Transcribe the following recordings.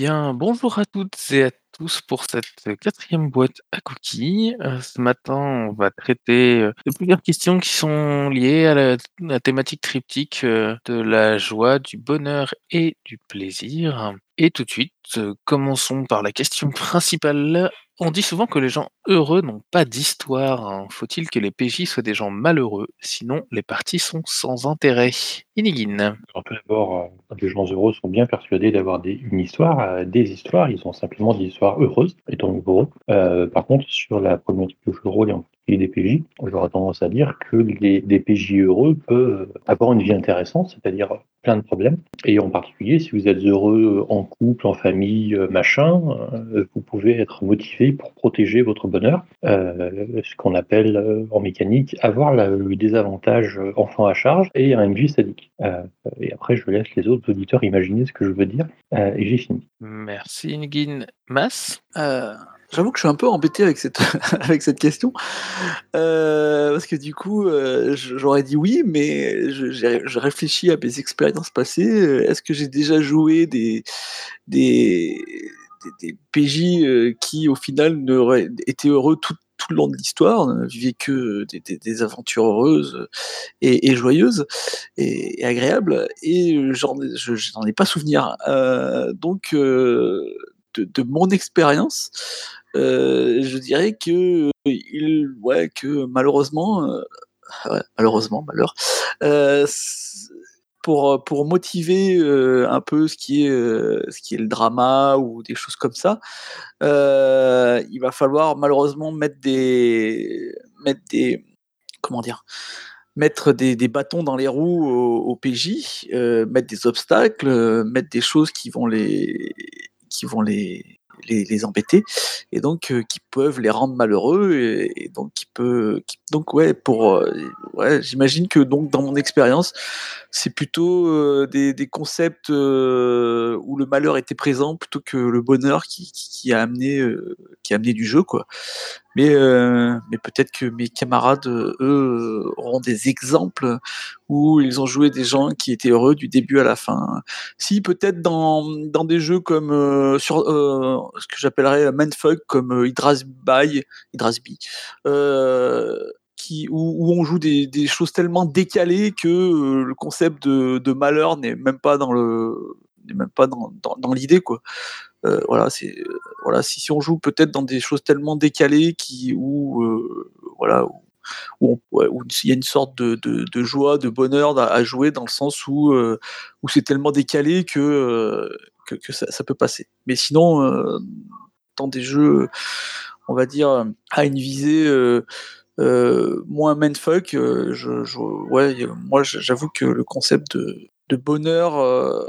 bien, bonjour à toutes et à tous pour cette quatrième boîte à cookies. Heu, ce matin, on va traiter, heu, de plusieurs questions qui sont liées à la thématique triptyque, heu, de la joie, du bonheur et du plaisir. Et tout de suite, heu, commençons par la question principale. On dit souvent que les gens heureux n'ont pas d'histoire, hein. Faut-il que les PJ soient des gens malheureux? Sinon, les parties sont sans intérêt. Inigine. Alors tout d'abord, heu, les gens heureux sont bien persuadés d'avoir une histoire, heu, des histoires, ils ont simplement des histoires heureuses, et tant par contre, sur la problématique de jeu de rôle en particulier des PJ, j'aurais tendance à dire que les des PJ heureux peuvent avoir une vie intéressante, c'est-à-dire plein de problèmes et en particulier si vous êtes heureux en couple, en famille, machin, heu, vous pouvez être motivé pour protéger votre bonheur. Heu, ce qu'on appelle, heu, en mécanique, avoir le désavantage, enfant à charge et un MJ sadique. Et après je laisse les autres auditeurs imaginer ce que je veux dire, et j'ai fini. Merci Inigine. Mas? J'avoue que je suis un peu embêté avec cette avec cette question. Heu, parce que du coup, je j'aurais dit oui, mais je je réfléchis à mes expériences passées, est-ce que j'ai déjà joué des des des des PJ, heu, qui au final été heureux tout tout le long de l'histoire, ne vivaient que des des aventures heureuses, et et joyeuses et et agréables? Et j'en ai pas souvenir. Heu, donc heu, de mon expérience, heu, je dirais qu'il ouais, que malheureusement, heu, ouais, malheureusement, malheur, heu, c pour, pour motiver, un peu ce qui est, ce qui est le drama ou des choses comme ça, il va falloir malheureusement mettre des mettre des comment dire? Mettre des des bâtons dans les roues aux PJ, mettre des obstacles, mettre des choses qui vont les qui vont les les les embêter et donc heu, qui peuvent les rendre malheureux et donc qui peut qui donc ouais, pour, heu, ouais, j'imagine que donc dans mon expérience, c'est plutôt, heu, des des concepts, où le malheur était présent plutôt que le bonheur qui qui qui a amené, qui a amené du jeu, quoi. Mais heu, mais peut-être que mes camarades, heu, eux, auront des exemples où ils ont joué des gens qui étaient heureux du début à la fin. Si, peut-être dans des jeux comme, ce que j'appellerais mindfuck comme, heu, qui où on joue des choses tellement décalées que, le concept de malheur n'est même pas dans dans l'idée, quoi. Heu, voilà, c'est, heu, voilà, si si on joue peut-être dans des choses tellement décalées qui où, heu, voilà, où il y a une sorte de de joie, de bonheur à jouer dans le sens où, où c'est tellement décalé que, que ça peut passer. Mais sinon, dans des jeux, on va dire, à une visée, moins mindfuck, heu, je je ouais, moi j'avoue que le concept de de bonheur, heu,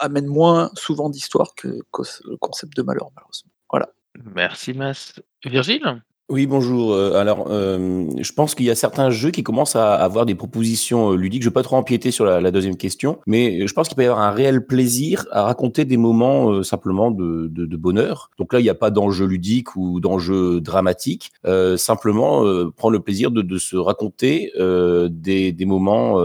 amène moins souvent d'histoire que le concept de malheur, malheureusement. Voilà. Merci Mas. Virgile? Oui, bonjour, heu, alors, hem, je pense qu'il y a certains jeux qui commencent à avoir des propositions, heu, ludiques. Je vais pas trop empiéter sur la la 2e question, mais je pense qu'il peut y avoir un réel plaisir à raconter des moments, simplement de de de bonheur. Donc là, il y a pas d'enjeu ludique ou d'enjeu dramatique, simplement, prendre le plaisir de de se raconter, des moments,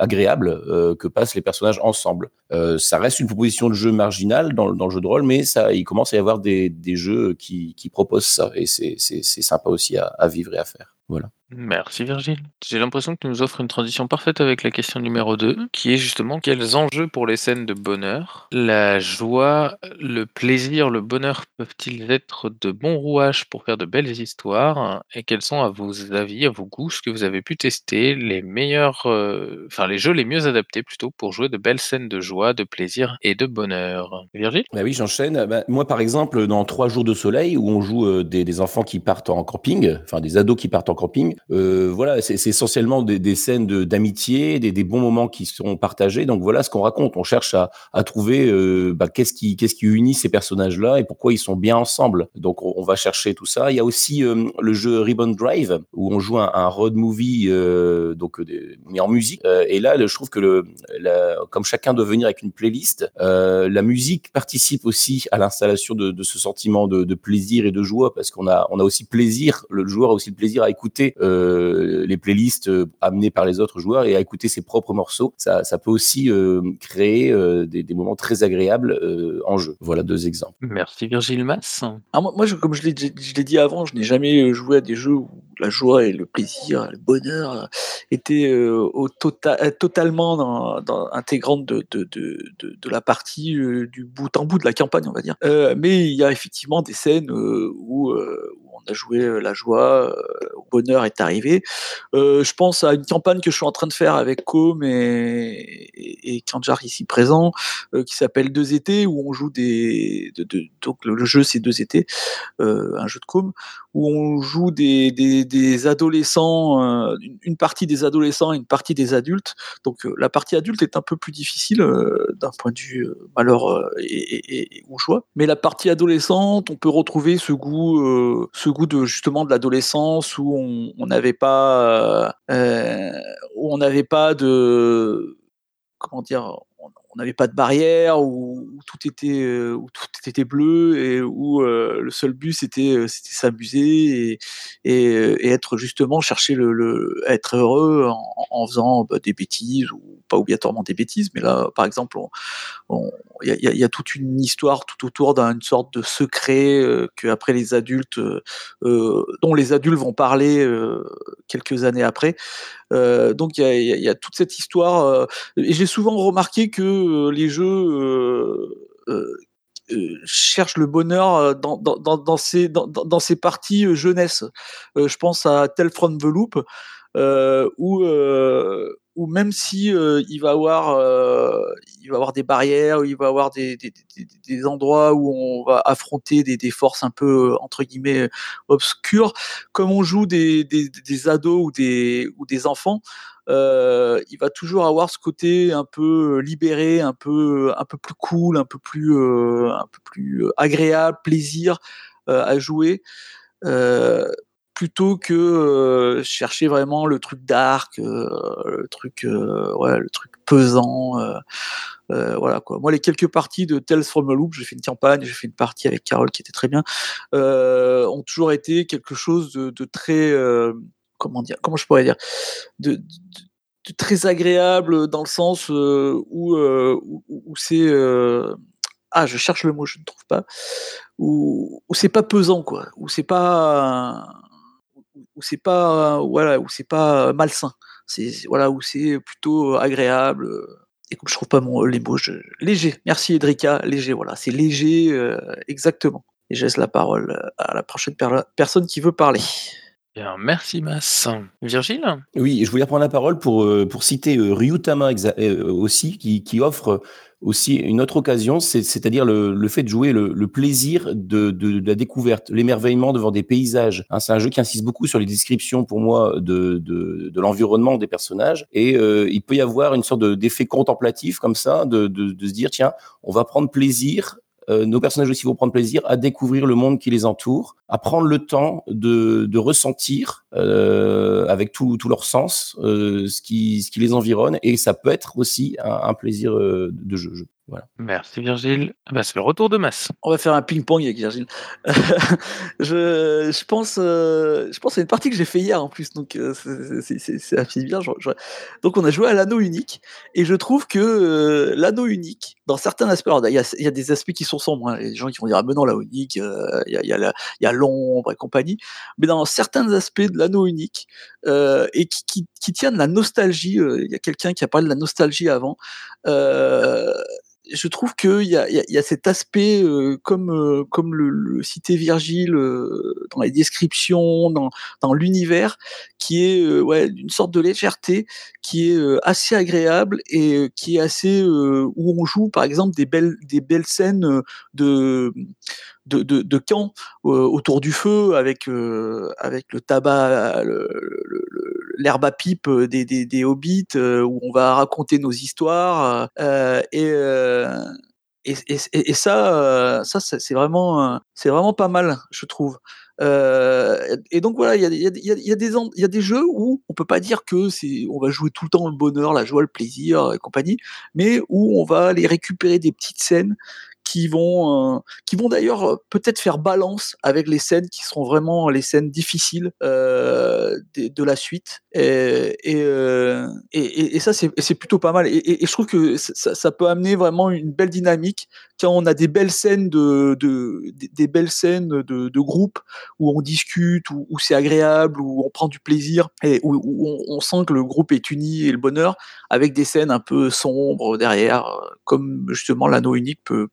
heu, agréables, heu, que passent les personnages ensemble. Heu, ça reste une proposition de jeu marginale dans le jeu de rôle, mais ça il commence à y avoir des jeux qui proposent ça et c'est sympa aussi à à vivre et à faire. Voilà. Merci Virgile. J'ai l'impression que tu nous offres une transition parfaite avec la question numéro 2, qui est justement: «Quels enjeux pour les scènes de bonheur, la joie, le plaisir, le bonheur peuvent-ils être de bons rouages pour faire de belles histoires? Et quels sont à vos avis, à vos goûts, ce que vous avez pu tester, les meilleurs, heu, enfin les jeux les mieux adaptés plutôt pour jouer de belles scènes de joie, de plaisir et de bonheur?» Virgile? Bah oui, j'enchaîne. Bah, moi, par exemple, dans 3 jours de soleil où on joue, heu, des des enfants qui partent en camping, enfin des ados qui partent en camping, heu, voilà, c'est essentiellement des des scènes d'amitié, des des bons moments qui sont partagés. Donc voilà ce qu'on raconte. On cherche à à trouver, heu, bah, qu'est-ce qui qu'est-ce qui unit ces personnages-là et pourquoi ils sont bien ensemble. Donc on on va chercher tout ça. Il y a aussi, hem, le jeu Ribbon Drive où on joue un un road movie, heu, donc des mais en musique, et là, je trouve que le la comme chacun doit venir avec une playlist, la musique participe aussi à l'installation de de ce sentiment de de plaisir et de joie parce qu'on a on a aussi plaisir le joueur a aussi le plaisir à écouter, heu euh, les playlists euh, amenées par les autres joueurs et à écouter ses propres morceaux. Ça, ça peut aussi euh, créer euh, des, des moments très agréables euh, en jeu. Voilà deux exemples. Merci Virgile Mass. Ah, moi, moi, je- comme je l'ai je l'ai dit avant, je n'ai jamais joué à des jeux où la joie et le plaisir, le bonheur étaient euh, au tota- totalement dans, dans- intégrantes de, de, de, de, de la partie euh, du bout en bout de la campagne, on va dire. Euh, mais il y a effectivement des scènes euh, où, euh, où on a joué euh, la joie, euh, le bonheur est arrivé. Euh, je pense à une campagne que je suis en train de faire avec Com et, et, et Kanjar ici présent, qui s'appelle Deux étés, où on joue des. de- de- donc le, jeu c'est Deux étés, un jeu de com, où on joue des, adolescents, euh, une, partie des adolescents et une partie des adultes. Donc euh, la partie adulte est un peu plus difficile euh, d'un point de vue malheur et, et, ou joie. Mais la partie adolescente, on peut retrouver ce goût, ce goût de justement de l'adolescence où on n'avait pas, où on n'avait pas de comment dire, on n'avait pas de barrière, où, tout était, euh, où tout était bleu et où euh, le seul but c'était, euh, c'était s'amuser et, être justement chercher le, le être heureux en, faisant bah, des bêtises ou pas obligatoirement des bêtises, mais là par exemple il y, a- toute une histoire tout autour d'une sorte de secret euh, que après les adultes, dont les adultes vont parler quelques années après. Euh, donc il y a, toute cette histoire. euh, et j'ai souvent remarqué que euh, les jeux cherchent le bonheur dans, ces, parties jeunesse. Je pense à Tell from the Loop, euh, où, même si euh, il va avoir euh, il va avoir des barrières, il va avoir des, endroits où on va affronter des, forces un peu euh, entre guillemets obscures, comme on joue des, ados ou des, ou des enfants, il va toujours avoir ce côté un peu libéré, un peu, un peu plus cool, un peu plus, un peu plus agréable, plaisir à jouer. Plutôt que euh, chercher vraiment le truc dark, euh, le truc, euh, le truc pesant. voilà quoi. Moi, les quelques parties de Tales from a Loop, j'ai fait une campagne, j'ai fait une partie avec Carole qui était très bien, ont toujours été quelque chose de, très, comment dire, comment je pourrais dire, de, très agréable dans le sens où, où, c'est, ah, je cherche le mot, je ne trouve pas, où c'est pas pesant quoi, où c'est pas, où c'est pas, voilà, c'est pas malsain. C'est voilà où c'est plutôt agréable. euh, et comme je trouve pas mon, les léger. Merci Edrika, léger. Voilà, c'est léger, euh, exactement. Et je laisse la parole euh, à la prochaine per- personne qui veut parler. Merci Mass. Virgile? Oui, je voulais prendre la parole pour, euh, pour citer euh, Ryutama euh, aussi, qui, qui offre aussi une autre occasion, c'est- c'est-à-dire le, le fait de jouer le, plaisir de, de, la découverte, l'émerveillement devant des paysages. Hein, c'est un jeu qui insiste beaucoup sur les descriptions, pour moi, de, de, de l'environnement des personnages. Et il peut y avoir une sorte de- d'effet contemplatif comme ça, de, de se dire, tiens, on va prendre plaisir euh, nos personnages aussi vont prendre plaisir à découvrir le monde qui les entoure, à prendre le temps de, de ressentir euh, avec tout, tout leur sens euh, ce, qui, ce qui les environne et ça peut être aussi un, un plaisir euh, de jeu. Voilà. Merci Virgile. Ah bah, c'est le retour de Mass. On va faire un ping-pong avec Virgile. je, je, pense, euh, je pense à une partie que j'ai fait hier en plus, donc euh, c'est- assez bien. je- je- Donc on a joué à l'anneau unique, et je trouve que euh, l'anneau unique, dans certains aspects, il y, y a des aspects qui sont sombres, hein, il y a des gens qui vont dire ah mais non l'anneau unique, euh, il y a, l'ombre et compagnie, mais dans certains aspects de l'anneau unique, euh, et qui, qui, qui tiennent la nostalgie, euh, il y a quelqu'un qui a parlé de la nostalgie avant, je trouve qu'il y a, y, a, y cet aspect, euh, comme, euh, comme le, citait Virgile euh, dans les descriptions, dans, l'univers, qui est ouais, une sorte de légèreté, qui est assez agréable et qui est assez où on joue par exemple des belles, des belles scènes de de, de, camp autour du feu avec avec le tabac, le- l'herbe à pipe euh, des, des, hobbits euh, où on va raconter nos histoires euh, et, et, et, ça ça c'est vraiment vraiment pas mal je trouve. Et donc voilà, il y a, y a- des y a des jeux où on peut pas dire que c'est on va jouer tout le temps le bonheur, la joie, le plaisir et compagnie, mais où on va aller récupérer des petites scènes qui vont, euh, qui vont d'ailleurs euh, peut-être faire balance avec les scènes qui seront vraiment les scènes difficiles euh, de, la suite. Et, et, ça, c'est plutôt pas mal. Et, je trouve que ça, peut amener vraiment une belle dynamique quand on a des belles scènes de, de des, belles scènes de, de groupe où on discute, où, c'est agréable, où on prend du plaisir et où, on, sent que le groupe est uni et le bonheur avec des scènes un peu sombres derrière, comme justement l'anneau unique peut,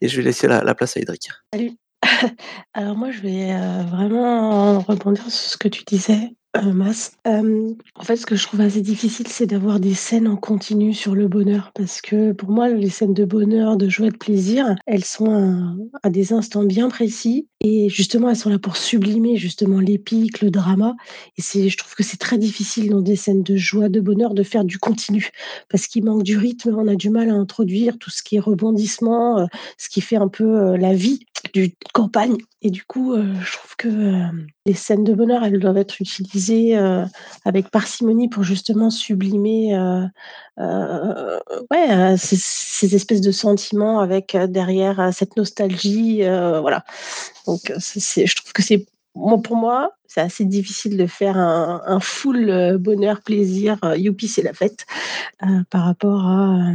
Et je vais laisser la, la place à Edric. Salut. Alors moi, je vais euh, vraiment rebondir sur ce que tu disais, euh, Mas. Euh, en fait, ce que je trouve assez difficile, c'est d'avoir des scènes en continu sur le bonheur, parce que pour moi, les scènes de bonheur, de joie, de plaisir, elles sont à des instants bien précis, et justement, elles sont là pour sublimer justement l'épique, le drama. Et c'est, je trouve que c'est très difficile dans des scènes de joie, de bonheur, de faire du continu, parce qu'il manque du rythme. On a du mal à introduire tout ce qui est rebondissement, euh, ce qui fait un peu euh, la vie du campagne. Et du coup, euh, je trouve que les scènes de bonheur, elles doivent être utilisées avec parcimonie pour justement sublimer ces, ces espèces de sentiments avec derrière cette nostalgie. voilà. Euh, c'est, c'est- je trouve que c'est pour moi, c'est assez difficile de faire un, full euh, bonheur, plaisir, euh, youpi, c'est la fête, euh, par rapport à euh,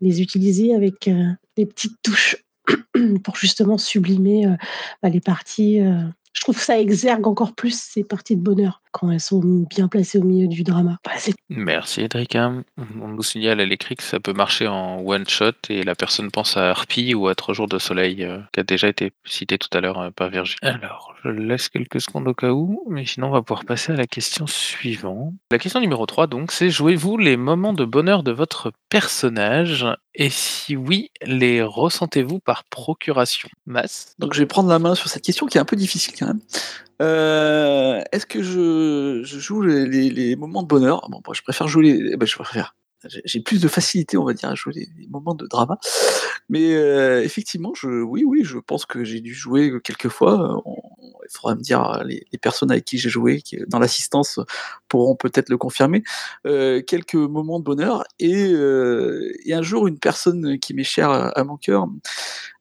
les utiliser avec euh, des petites touches pour justement sublimer euh, bah, les parties. euh, je trouve que ça exergue encore plus ces parties de bonheur quand elles sont bien placées au milieu du drama. C'est Merci Edrika. On nous signale à l'écrit que ça peut marcher en one shot et la personne pense à Harpy ou à Trois jours de soleil euh, qui a déjà été cité tout à l'heure euh, par Virginie. Alors, je laisse quelques secondes au cas où, mais sinon on va pouvoir passer à la question suivante. La question numéro 3 donc, c'est jouez-vous les moments de bonheur de votre personnage? Et si oui, les ressentez-vous par procuration? Mas Donc je vais prendre la main sur cette question qui est un peu difficile quand même. Euh, Est-ce que je, je joue les, les- les moments de bonheur? Bon, moi, je préfère jouer les. eh ben, je préfère. J'ai j'ai plus de facilité, on va dire, à jouer les, les moments de drama. Mais euh, effectivement, je, oui, oui, je pense que j'ai dû jouer quelques fois. On- il faudra me dire euh, les, personnes avec qui j'ai joué, qui dans l'assistance, pourront peut-être le confirmer. Euh, quelques moments de bonheur. Et, euh, un jour, une personne qui m'est chère à, mon cœur,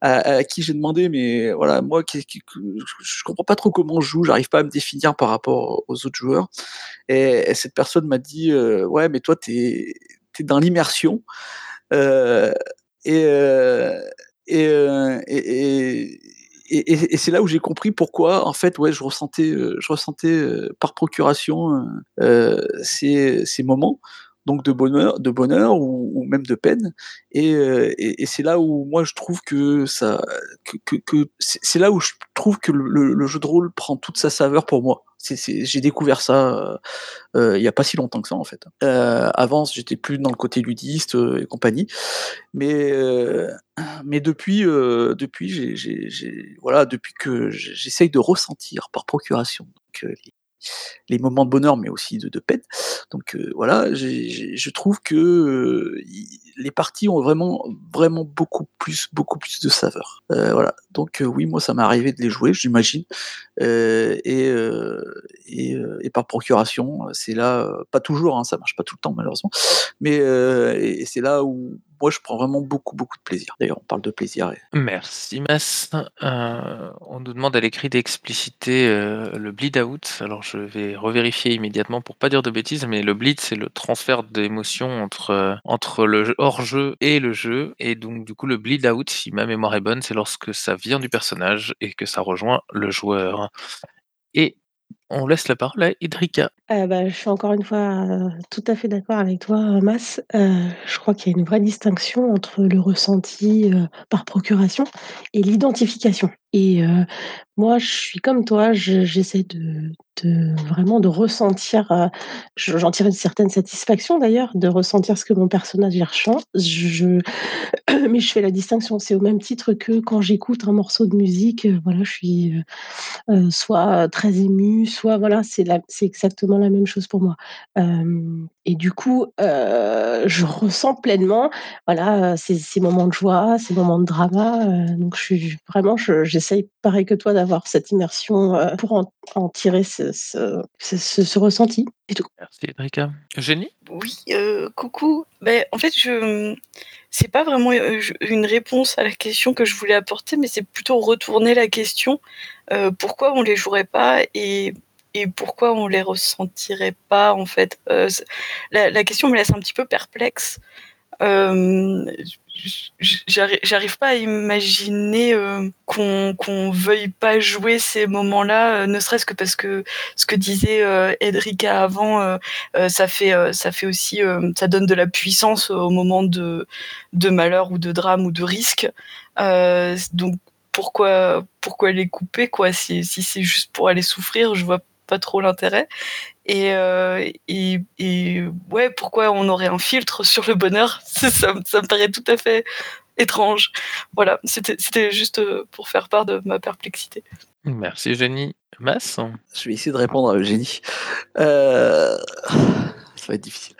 à, qui j'ai demandé, mais voilà, moi, je comprends pas trop comment je joue, j'arrive pas à me définir par rapport aux autres joueurs. Et, et cette personne m'a dit, euh, ouais, mais toi, t'es es dans l'immersion. Euh, et, euh, et, euh, et, et- et- c'est là où j'ai compris pourquoi, en fait, ouais, je ressentais, euh, je ressentais euh, par procuration euh, euh, ces, ces moments, donc de bonheur, de bonheur ou, ou même de peine. Et, euh, et, et c'est là où moi je trouve que ça, que, que, que c'est là où je trouve que le, le- jeu de rôle prend toute sa saveur pour moi. J'ai découvert ça euh, euh, il y a pas si longtemps que ça en fait. Euh, avant, j'étais plus dans le côté ludiste euh, et compagnie, mais euh, mais depuis euh, depuis j'ai- voilà depuis que j'essaye de ressentir par procuration euh, les, moments de bonheur, mais aussi de, peine. Donc euh, voilà, je trouve que euh, les parties ont vraiment vraiment beaucoup plus beaucoup plus de saveur. Euh, voilà, donc euh, oui, moi ça m'est arrivé de les jouer, j'imagine, Euh, et, euh, euh, et par procuration, c'est là, pas toujours, hein, ça marche pas tout le temps malheureusement, mais c'est là où moi je prends vraiment beaucoup beaucoup de plaisir. D'ailleurs, on parle de plaisir. Merci Mas. On nous demande à l'écrit d'expliciter le bleed out. Alors je vais revérifier immédiatement pour pas dire de bêtises, mais le bleed c'est le transfert d'émotions entre, entre le jeu- hors-jeu et le jeu. Et donc du coup le bleed out, si ma mémoire est bonne, c'est lorsque ça vient du personnage et que ça rejoint le joueur. Et on laisse la parole à Idrika. Euh, bah, je suis encore une fois euh, tout à fait d'accord avec toi, euh, Mas. Je crois qu'il y a une vraie distinction entre le ressenti par procuration et l'identification. Et moi, je suis comme toi, je- j'essaie de, vraiment de ressentir, je- j'en tire une certaine satisfaction d'ailleurs, de ressentir ce que mon personnage ressent. Mais je fais la distinction. C'est au même titre que quand j'écoute un morceau de musique, voilà, je suis soit très émue, soit voilà, c'est exactement la même chose pour moi. et du coup, je ressens pleinement, voilà, ces ces moments de joie, ces moments de drama, donc je suis vraiment j'essaye pareil que toi d'avoir cette immersion, pour en en tirer ce ce ce ressenti et tout. Merci Edrika. Eugénie? Oui, coucou. Ben en fait, je c'est pas vraiment, une réponse à la question que je voulais apporter, mais c'est plutôt retourner la question, pourquoi on les jouerait pas et et pourquoi on les ressentirait pas, en fait? la la question me laisse un petit peu perplexe. j'arrive pas à imaginer qu'on qu'on veuille pas jouer ces moments-là, ne serait-ce que parce que ce que disait Edrika avant, ça fait ça fait aussi ça donne de la puissance au moment de de malheur ou de drame ou de risque. donc pourquoi pourquoi les couper quoi? Si, si c'est juste pour aller souffrir, je vois pas trop l'intérêt. Et, et, et, ouais, pourquoi on aurait un filtre sur le bonheur? Ça, ça, me paraît tout à fait étrange. Voilà, c'était juste pour faire part de ma perplexité. Merci Eugénie. Mass Je vais essayer de répondre à Eugénie. Euh... Ça va être difficile.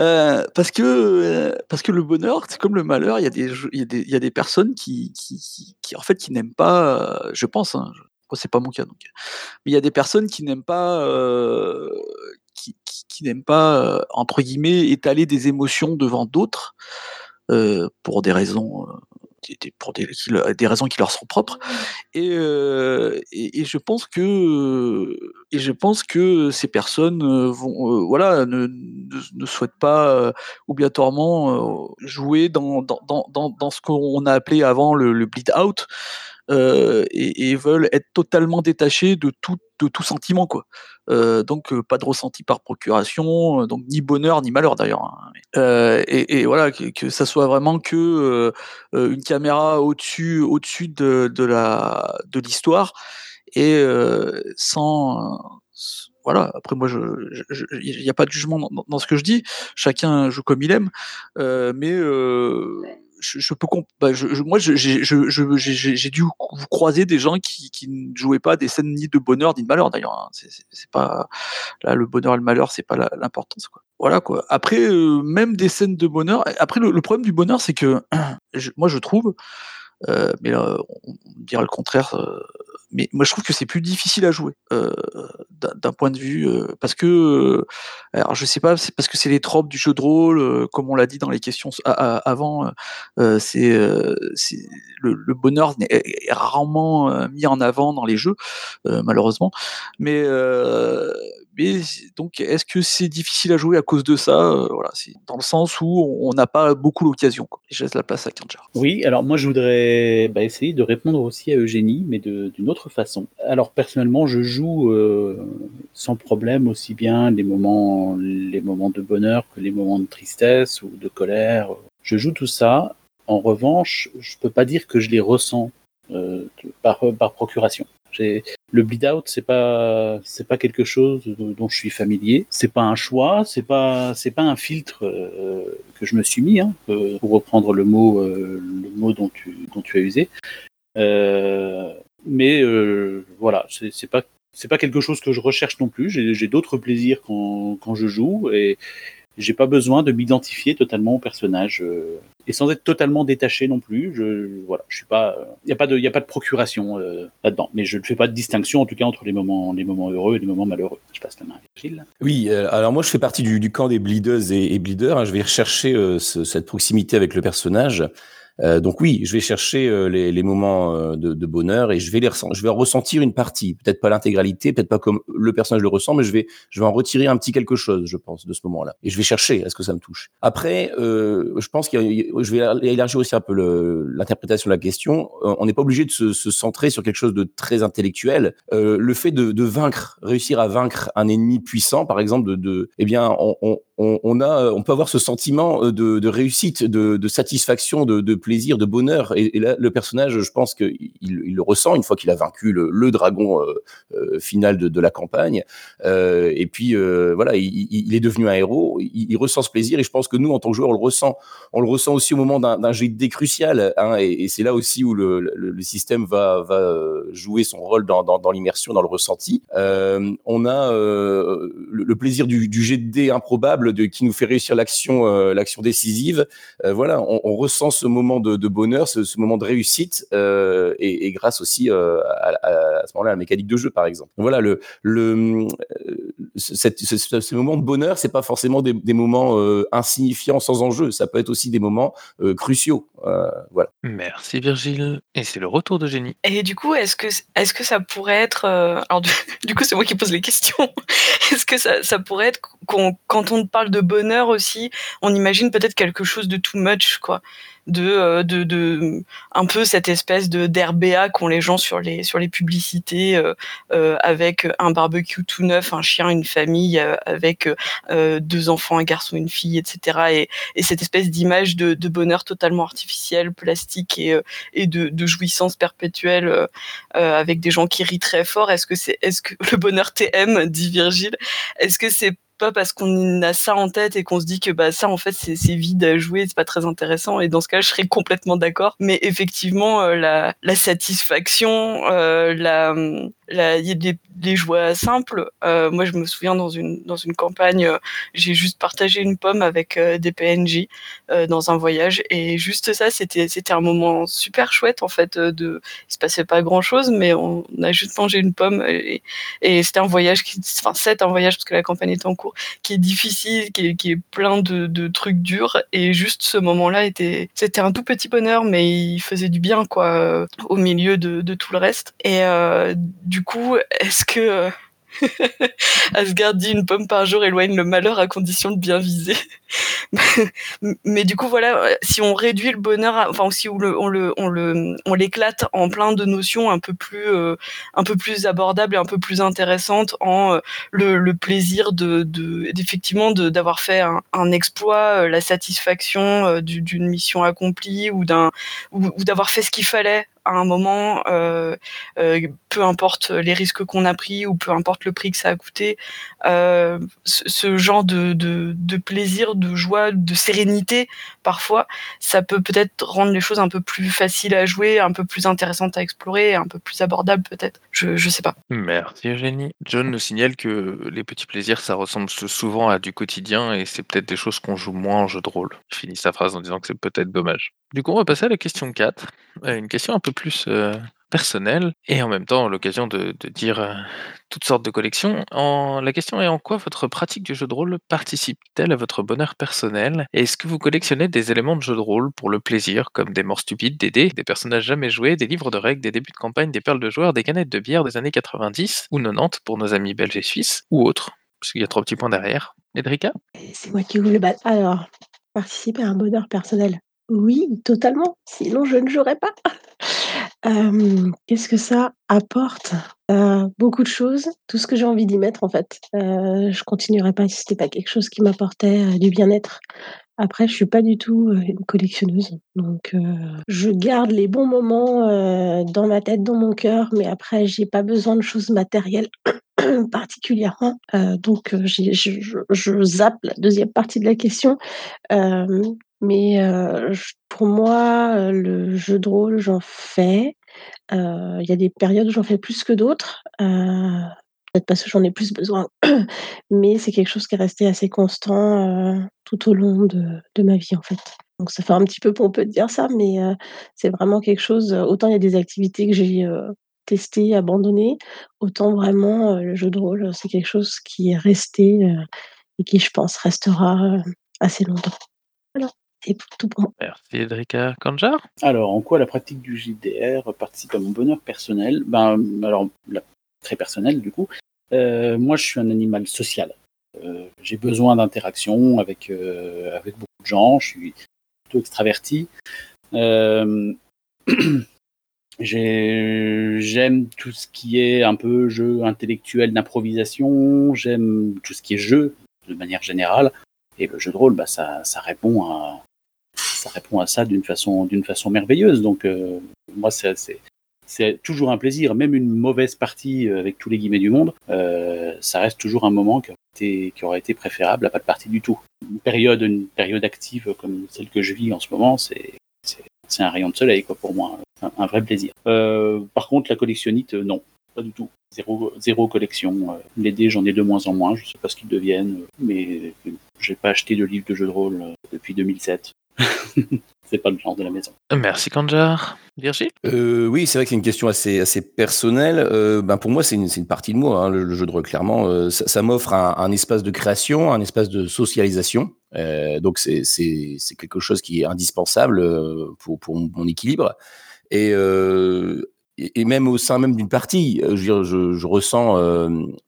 Euh, parce, que, parce que le bonheur, c'est comme le malheur, il y a des, il y a des, il y a des personnes qui, qui, qui, en fait, qui n'aiment pas, je pense, hein, c'est pas mon cas. Mais il y a des personnes qui n'aiment pas, euh, qui, qui, n'aiment pas euh, entre guillemets étaler des émotions devant d'autres euh, pour des raisons pour des, des, raisons qui leur sont propres et, je pense que et je pense que ces personnes vont voilà ne, souhaitent pas obligatoirement jouer dans, dans, dans, ce qu'on a appelé avant le bleed out euh, et, veulent être totalement détachés de tout, sentiment. Quoi. Euh, donc pas de ressenti par procuration, donc ni bonheur ni malheur d'ailleurs. Hein. Et, voilà, que, ça soit vraiment que une caméra au-dessus, de, l'histoire et sans voilà. Après, moi, il n'y a pas de jugement dans, ce que je dis. Chacun joue comme il aime. Euh, mais euh, je, peux moi j'ai dû croiser des gens qui, ne jouaient pas des scènes ni de bonheur ni de malheur d'ailleurs hein. c'est pas là le bonheur et le malheur c'est pas l'importance voilà quoi après euh, même des scènes de bonheur après le, problème du bonheur c'est que moi je trouve euh, mais là, on, dira le contraire. Euh, mais moi, je trouve que c'est plus difficile à jouer euh, d'un point de vue parce que, alors je sais pas, c'est parce que c'est les tropes du jeu de rôle, comme on l'a dit dans les questions avant. c'est le, le, bonheur est, rarement mis en avant dans les jeux, malheureusement. Mais mais donc, est-ce que c'est difficile à jouer à cause de ça euh, Voilà, c'est dans le sens où on n'a pas beaucoup l'occasion. Je laisse la place à Kanjar. Oui, alors moi je voudrais bah, essayer de répondre aussi à Eugénie, mais d'une autre façon. Alors personnellement, je joue euh, sans problème aussi bien les moments, de bonheur que les moments de tristesse ou de colère. Je joue tout ça. En revanche, je peux pas dire que je les ressens euh, par procuration le bleed out, c'est pas c'est pas quelque chose dont je suis familier. C'est pas un choix, c'est pas c'est pas un filtre euh, que je me suis mis hein, euh, pour reprendre le mot euh, le mot dont tu dont tu as usé. mais voilà, c'est pas c'est pas quelque chose que je recherche non plus. J'ai d'autres plaisirs quand, quand je joue et j'ai pas besoin de m'identifier totalement au personnage euh, et sans être totalement détaché non plus. Voilà, je suis pas, il y a pas de, y a pas de procuration euh, là-dedans. Mais je ne fais pas de distinction en tout cas entre les moments, les moments heureux et les moments malheureux. Je passe la main à Gilles. Oui, euh, alors moi je fais partie du, camp des bleeders et, et bleeders. Hein. je vais rechercher cette proximité avec le personnage. Euh, donc oui, je vais chercher euh, les, les, moments euh, de, de, bonheur et je vais les je vais ressentir une partie, peut-être pas l'intégralité, peut-être pas comme le personnage le ressent, mais je vais je vais en retirer un petit quelque chose, je pense, de ce moment-là. Et je vais chercher est-ce que ça me touche. Après, euh, je pense que je vais élargir aussi un peu l'interprétation de la question. On n'est pas obligé de se, se, centrer sur quelque chose de très intellectuel. le fait de, de, vaincre, réussir à vaincre un ennemi puissant, par exemple, de, de eh bien, on, on, on, a, on peut avoir ce sentiment de, de réussite, de, satisfaction, de, plaisir, de bonheur. Et, là, le personnage, je pense qu'il il le ressent une fois qu'il a vaincu le, dragon euh, final de, la campagne. Euh, et puis voilà, il, est devenu un héros. Il, ressent ce plaisir. Et je pense que nous, en tant que joueurs, on le ressent. On le ressent aussi au moment d'un jet de crucial. Hein, et, c'est là aussi où le, système va, jouer son rôle dans, l'immersion, dans le ressenti. Euh, on a euh, le, le, plaisir du, du jet de dé improbable de, qui nous fait réussir l'action euh, l'action décisive. Euh, voilà, on, on, ressent ce moment de, de bonheur, ce, ce, moment de réussite, euh, et, et, grâce aussi à, à, à, ce moment-là à la mécanique de jeu, par exemple. Voilà, le, le cette, ce, ce, moment de bonheur, c'est pas forcément des, des moments insignifiants sans enjeu. Ça peut être aussi des moments cruciaux. voilà. Merci Virgile. Et c'est le retour de Génie. Et du coup, est-ce que est-ce que ça pourrait être alors du, du coup c'est moi qui pose les questions. est-ce que ça, ça pourrait être qu'on, quand on parle de bonheur aussi, on imagine peut-être quelque chose de too much quoi de, euh, de, de un peu cette espèce de d'RBA qu'ont les gens sur les sur les publicités euh, euh, avec un barbecue tout neuf, un chien, une famille, avec deux enfants, un garçon, une fille, etc. Et, et cette espèce d'image de, de, bonheur totalement artificiel, plastique et, et de, de jouissance perpétuelle avec des gens qui rient très fort. Est-ce que c'est est-ce que le bonheur TM dit Virgile Est-ce que c'est pas parce qu'on a ça en tête et qu'on se dit que bah ça en fait c'est vide à jouer, c'est pas très intéressant et dans ce cas je serais complètement d'accord. Mais effectivement euh, la, la, satisfaction, euh, la la des, des joies simples. Euh, moi je me souviens dans une dans une campagne euh, j'ai juste partagé une pomme avec des PNJ dans un voyage et juste ça c'était c'était un moment super chouette en fait de il se passait pas grand chose mais on a juste mangé une pomme et, c'était un voyage qui enfin c'est un voyage parce que la campagne est en cours qui est difficile, qui est, plein de, trucs durs. Et juste ce moment-là était, c'était un tout petit bonheur, mais il faisait du bien, quoi, au milieu de, de tout le reste. Et euh, du coup, est-ce que Asgard dit une pomme par jour éloigne le malheur à condition de bien viser. mais du coup, voilà, si on réduit le bonheur, enfin, si on on le, on le, on l'éclate en plein de notions un peu plus, euh, un peu plus abordables et un peu plus intéressantes en euh, le, plaisir de, de d'avoir fait un, exploit, euh, la satisfaction d'une mission accomplie ou d'un, ou d'avoir fait ce qu'il fallait à un moment, euh, euh, peu importe les risques qu'on a pris ou peu importe le prix que ça a coûté, euh, ce, genre de, de, de, plaisir, de joie, de sérénité, parfois, ça peut peut-être rendre les choses un peu plus faciles à jouer, un peu plus intéressantes à explorer, un peu plus abordables peut-être. Je, sais pas. Merci Eugénie. John nous signale que les petits plaisirs, ça ressemble souvent à du quotidien et c'est peut-être des choses qu'on joue moins en jeu de rôle. Je finis sa phrase en disant que c'est peut-être dommage. Du coup, on va passer à la question 4. Une question un peu plus euh, personnelle et en même temps l'occasion de, dire euh, toutes sortes de collections. La question est en quoi votre pratique du jeu de rôle participe-t-elle à votre bonheur personnel? Est-ce que vous collectionnez des éléments de jeu de rôle pour le plaisir, comme des morts stupides, des dés, des personnages jamais joués, des livres de règles, des débuts de campagne, des perles de joueurs, des canettes de bière des années 90 ou 90 pour nos amis belges et suisses, ou autres? Parce qu'il y a trois petits points derrière. Edrika? C'est moi qui vous le. Alors, participer à un bonheur personnel? Oui, totalement. Sinon, je ne jouerais pas. Qu'est-ce que ça apporte? Beaucoup de choses. Tout ce que j'ai envie d'y mettre, en fait. Je continuerai pas si c'était pas quelque chose qui m'apportait du bien-être. Après, je suis pas du tout une collectionneuse, donc je garde les bons moments dans ma tête, dans mon cœur, mais après, j'ai pas besoin de choses matérielles particulièrement. donc, je, je, zappe la deuxième partie de la question. Mais euh, pour moi, le jeu de rôle, j'en fais. Il y a des périodes où j'en fais plus que d'autres. Peut-être parce que j'en ai plus besoin. Mais c'est quelque chose qui est resté assez constant tout au long de, de, ma vie, en fait. Donc ça fait un petit peu pompeux de dire ça, mais c'est vraiment quelque chose. Autant il y a des activités que j'ai testées, abandonnées, autant vraiment le jeu de rôle, c'est quelque chose qui est resté et qui, je pense, restera assez longtemps. Voilà. C'est tout pour moi. Merci Edrika Kanjar? Alors, en quoi la pratique du JDR participe à mon bonheur personnel? Ben, alors, la, très personnel du coup. Euh, moi, je suis un animal social. Euh, j'ai besoin d'interaction avec, euh, avec beaucoup de gens. Je suis plutôt extraverti. J'aime tout ce qui est un peu jeu intellectuel d'improvisation. J'aime tout ce qui est jeu de manière générale. Et le jeu de rôle, bah, ça, ça répond à ça répond à ça d'une façon façon merveilleuse. Donc moi, c'est c'est toujours un plaisir. Même une mauvaise partie avec tous les guillemets du monde, ça reste toujours un moment qui aurait, été, préférable à pas de partie du tout. Une période, une période active comme celle que je vis en ce moment, c'est un rayon de soleil quoi pour moi, un, vrai plaisir. Euh, par contre, la collectionnite, euh, non, pas du tout. Zéro, zéro collection. Euh, les dés, j'en ai de moins en moins. Je sais pas ce qu'ils deviennent, mais j'ai pas acheté de livre de jeu de rôle depuis 2007. c'est pas le genre de la maison. Merci Kanjar. Virgile? Euh, Oui, c'est vrai que c'est une question assez, assez personnelle. Euh, ben pour moi, c'est une, une, partie de moi, hein, le, jeu de rôle, clairement. Euh, ça, ça m'offre un, un, espace de création, un espace de socialisation. Euh, donc, c'est quelque chose qui est indispensable pour, pour mon équilibre. Et, euh, et même au sein même d'une partie, je, dire, je, ressens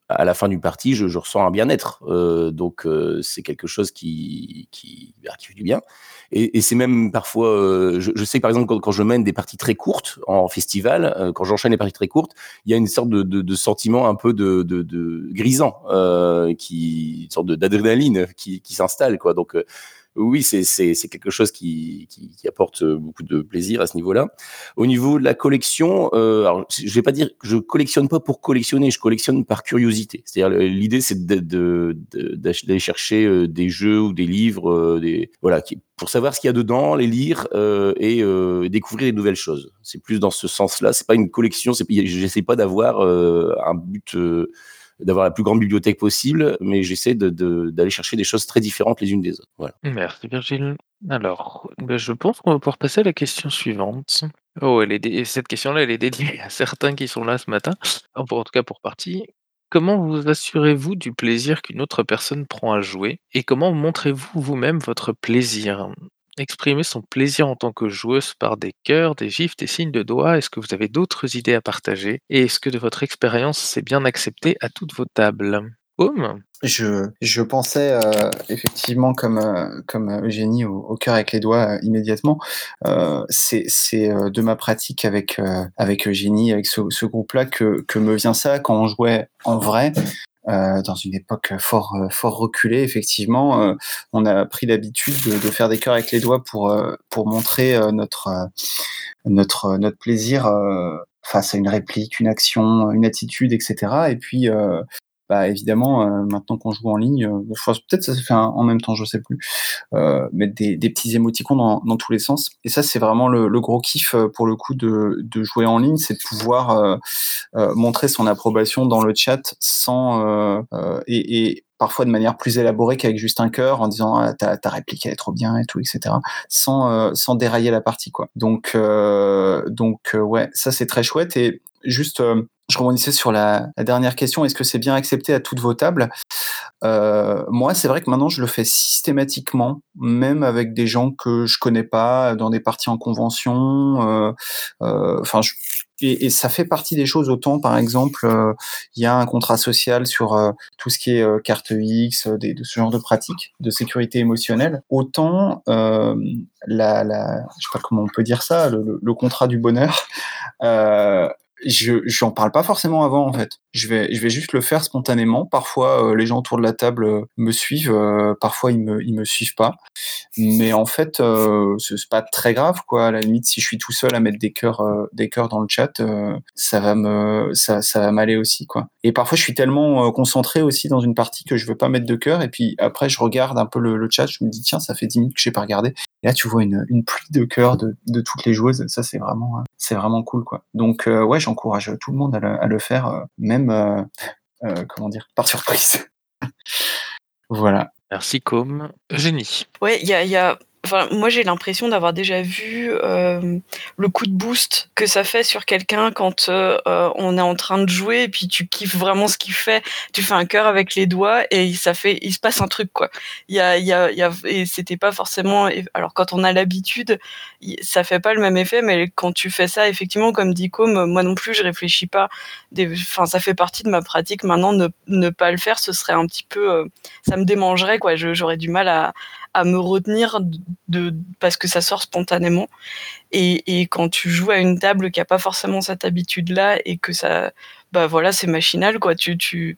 à la fin d'une partie, je, ressens un bien-être. donc, c'est quelque chose qui, qui, bah, fait du bien. Et, c'est même parfois, euh, je, sais par exemple quand, je mène des parties très courtes en festival, euh, quand j'enchaîne des parties très courtes, il y a une sorte de, sentiment un peu de, grisant, euh, une sorte d'adrénaline qui, qui s'installe quoi. Donc euh, oui, c'est quelque chose qui, apporte beaucoup de plaisir à ce niveau-là. Au niveau de la collection, euh, alors, je vais pas dire que je collectionne pas pour collectionner, je collectionne par curiosité. C'est-à-dire l'idée, c'est d'aller chercher euh, des jeux ou des livres, euh, voilà, pour savoir ce qu'il y a dedans, les lire euh, et euh, découvrir des nouvelles choses. C'est plus dans ce sens-là. C'est pas une collection. J'essaie pas d'avoir euh, un but d'avoir la plus grande bibliothèque possible, mais j'essaie d'aller de, chercher des choses très différentes les unes des autres. Voilà. Merci Virgile. Alors, ben je pense qu'on va pouvoir passer à la question suivante. Oh, elle est cette question-là, elle est dédiée à certains qui sont là ce matin, en tout cas pour partie. Comment vous assurez-vous du plaisir qu'une autre personne prend à jouer? Et comment montrez-vous vous-même votre plaisir? Exprimer son plaisir en tant que joueuse par des cœurs, des gifs, des signes de doigts, est-ce que vous avez d'autres idées à partager Et est-ce que de votre expérience, c'est bien accepté à toutes vos tables? Je, pensais euh, effectivement comme euh, comme Eugénie au, cœur avec les doigts euh, immédiatement. Euh, c'est euh, de ma pratique avec euh, Eugénie avec ce, groupe-là que que me vient ça quand on jouait en vrai. Euh, dans une époque fort fort reculée, effectivement, euh, on a pris l'habitude de, de, faire des cœurs avec les doigts pour pour montrer notre notre notre plaisir face à une réplique, une action, une attitude, etc. Et puis bah évidemment euh, maintenant qu'on joue en ligne, euh, peut-être ça se fait en même temps, je sais plus, euh, mettre des, des, petits émoticons dans, dans, tous les sens. Et ça c'est vraiment le, le, gros kiff euh, pour le coup de, de jouer en ligne, c'est de pouvoir euh, montrer son approbation dans le chat sans et, et parfois de manière plus élaborée qu'avec juste un cœur en disant ah, ta, ta réplique elle est trop bien et tout etc sans sans dérailler la partie quoi. Donc donc ouais ça c'est très chouette. Et juste je rebondissais sur la, la dernière question, est-ce que c'est bien accepté à toutes vos tables? Euh, Moi, c'est vrai que maintenant, je le fais systématiquement, même avec des gens que je connais pas, dans des parties en convention. Enfin, euh, euh, et, et, ça fait partie des choses. Autant, par exemple, il y a un contrat social sur tout ce qui est carte X, des, de ce genre de pratiques de sécurité émotionnelle. Autant la, la, je sais pas comment on peut dire ça, le, le, le contrat du bonheur. Je j'en parle pas forcément avant en fait. Je vais je vais juste le faire spontanément. Parfois euh, les gens autour de la table euh, me suivent, euh, parfois ils me ils me suivent pas. Mais en fait euh, c'est pas très grave quoi. À la limite si je suis tout seul à mettre des cœurs euh, des cœurs dans le chat, euh, ça va me ça ça va m'aller aussi quoi. Et parfois je suis tellement concentré aussi dans une partie que je veux pas mettre de cœur et puis après je regarde un peu le, le chat, je me dis tiens ça fait 10 minutes que j'ai pas regardé. Et là tu vois une, une pluie de cœurs de, de toutes les joueuses. Ça c'est vraiment c'est vraiment cool quoi. Donc ouais j'encourage tout le monde à le, à le faire, euh, même, euh, euh, comment dire, par surprise. voilà. Merci, Com. Eugénie. Ouais, il y a, y a Enfin, moi, j'ai l'impression d'avoir déjà vu euh, le coup de boost que ça fait sur quelqu'un quand euh, on est en train de jouer et puis tu kiffes vraiment ce qu'il fait. Tu fais un cœur avec les doigts et ça fait, il se passe un truc quoi. Il y a, il y a, il y a et c'était pas forcément. Alors quand on a l'habitude, ça fait pas le même effet, mais quand tu fais ça, effectivement, comme dit Com, moi non plus, je réfléchis pas. Enfin, ça fait partie de ma pratique. Maintenant, ne, ne pas le faire, ce serait un petit peu, euh, ça me démangerait quoi. J'aurais du mal à à me retenir de, parce que ça sort spontanément. Et, et quand tu joues à une table qui a pas forcément cette habitude-là et que ça, bah voilà, c'est machinal, quoi. Tu, tu,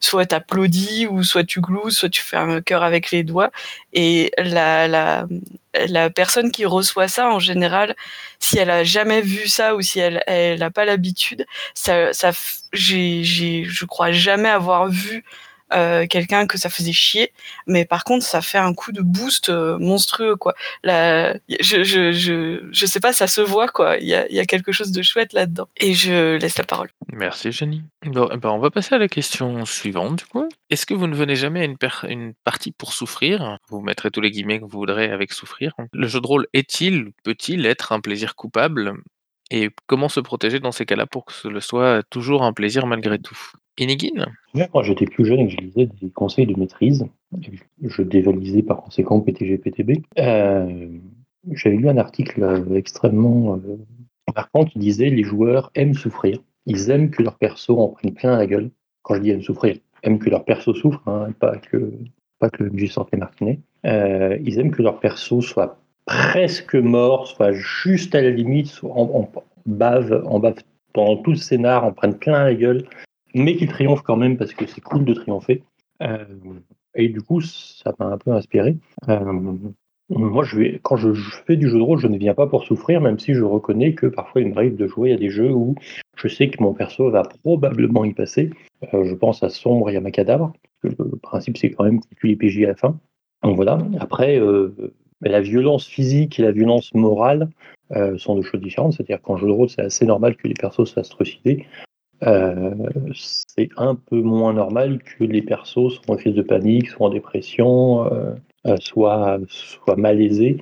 soit t'applaudis ou soit tu glouses, soit tu fais un cœur avec les doigts. Et la, la, la personne qui reçoit ça, en général, si elle a jamais vu ça ou si elle elle a pas l'habitude, ça, ça, j'ai, j'ai, je crois jamais avoir vu euh, quelqu'un que ça faisait chier, mais par contre ça fait un coup de boost euh, monstrueux quoi. Je, je, je, je sais pas, ça se voit quoi. Il y a, y a quelque chose de chouette là-dedans. Et je laisse la parole. Merci Jenny. Bon, eh ben, on va passer à la question suivante du. Est-ce que vous ne venez jamais à une, une partie pour souffrir? Vous mettrez tous les guillemets que vous voudrez avec souffrir. Le jeu de rôle est-il, peut-il être un plaisir coupable? Et comment se protéger dans ces cas-là pour que ce soit toujours un plaisir malgré tout? Quand j'étais plus jeune et que je lisais des conseils de maîtrise, je dévalisais par conséquent PTG, PTB, euh, j'avais lu un article extrêmement euh, marquant qui disait les joueurs aiment souffrir. Ils aiment que leur perso en prenne plein la gueule. Quand je dis aiment souffrir, aiment que leur perso souffre, hein, pas que pas que le MJ Martinet. Euh, ils aiment que leur perso soit presque mort, soit juste à la limite, soit en, bave, en bave pendant tout le scénar, en prenne plein la gueule, mais qu'ils triomphent quand même parce que c'est cool de triompher. Euh, et du coup, ça m'a un peu inspiré. Euh, moi, quand je, fais du jeu de rôle, je ne viens pas pour souffrir, même si je reconnais que parfois il m'arrive de jouer à des jeux où je sais que mon perso va probablement y passer. Euh, je pense à Sombre et à Macadabre. que Le principe, c'est quand même qu'on tue les PJ à la fin. Donc voilà. Après, la violence physique et la violence morale sont deux choses différentes. C'est-à-dire qu'en jeu de rôle, c'est assez normal que les persos se fassent trucider. Euh, c'est un peu moins normal que les persos soient en crise de panique, soient en dépression, euh, euh, soient, malaisés,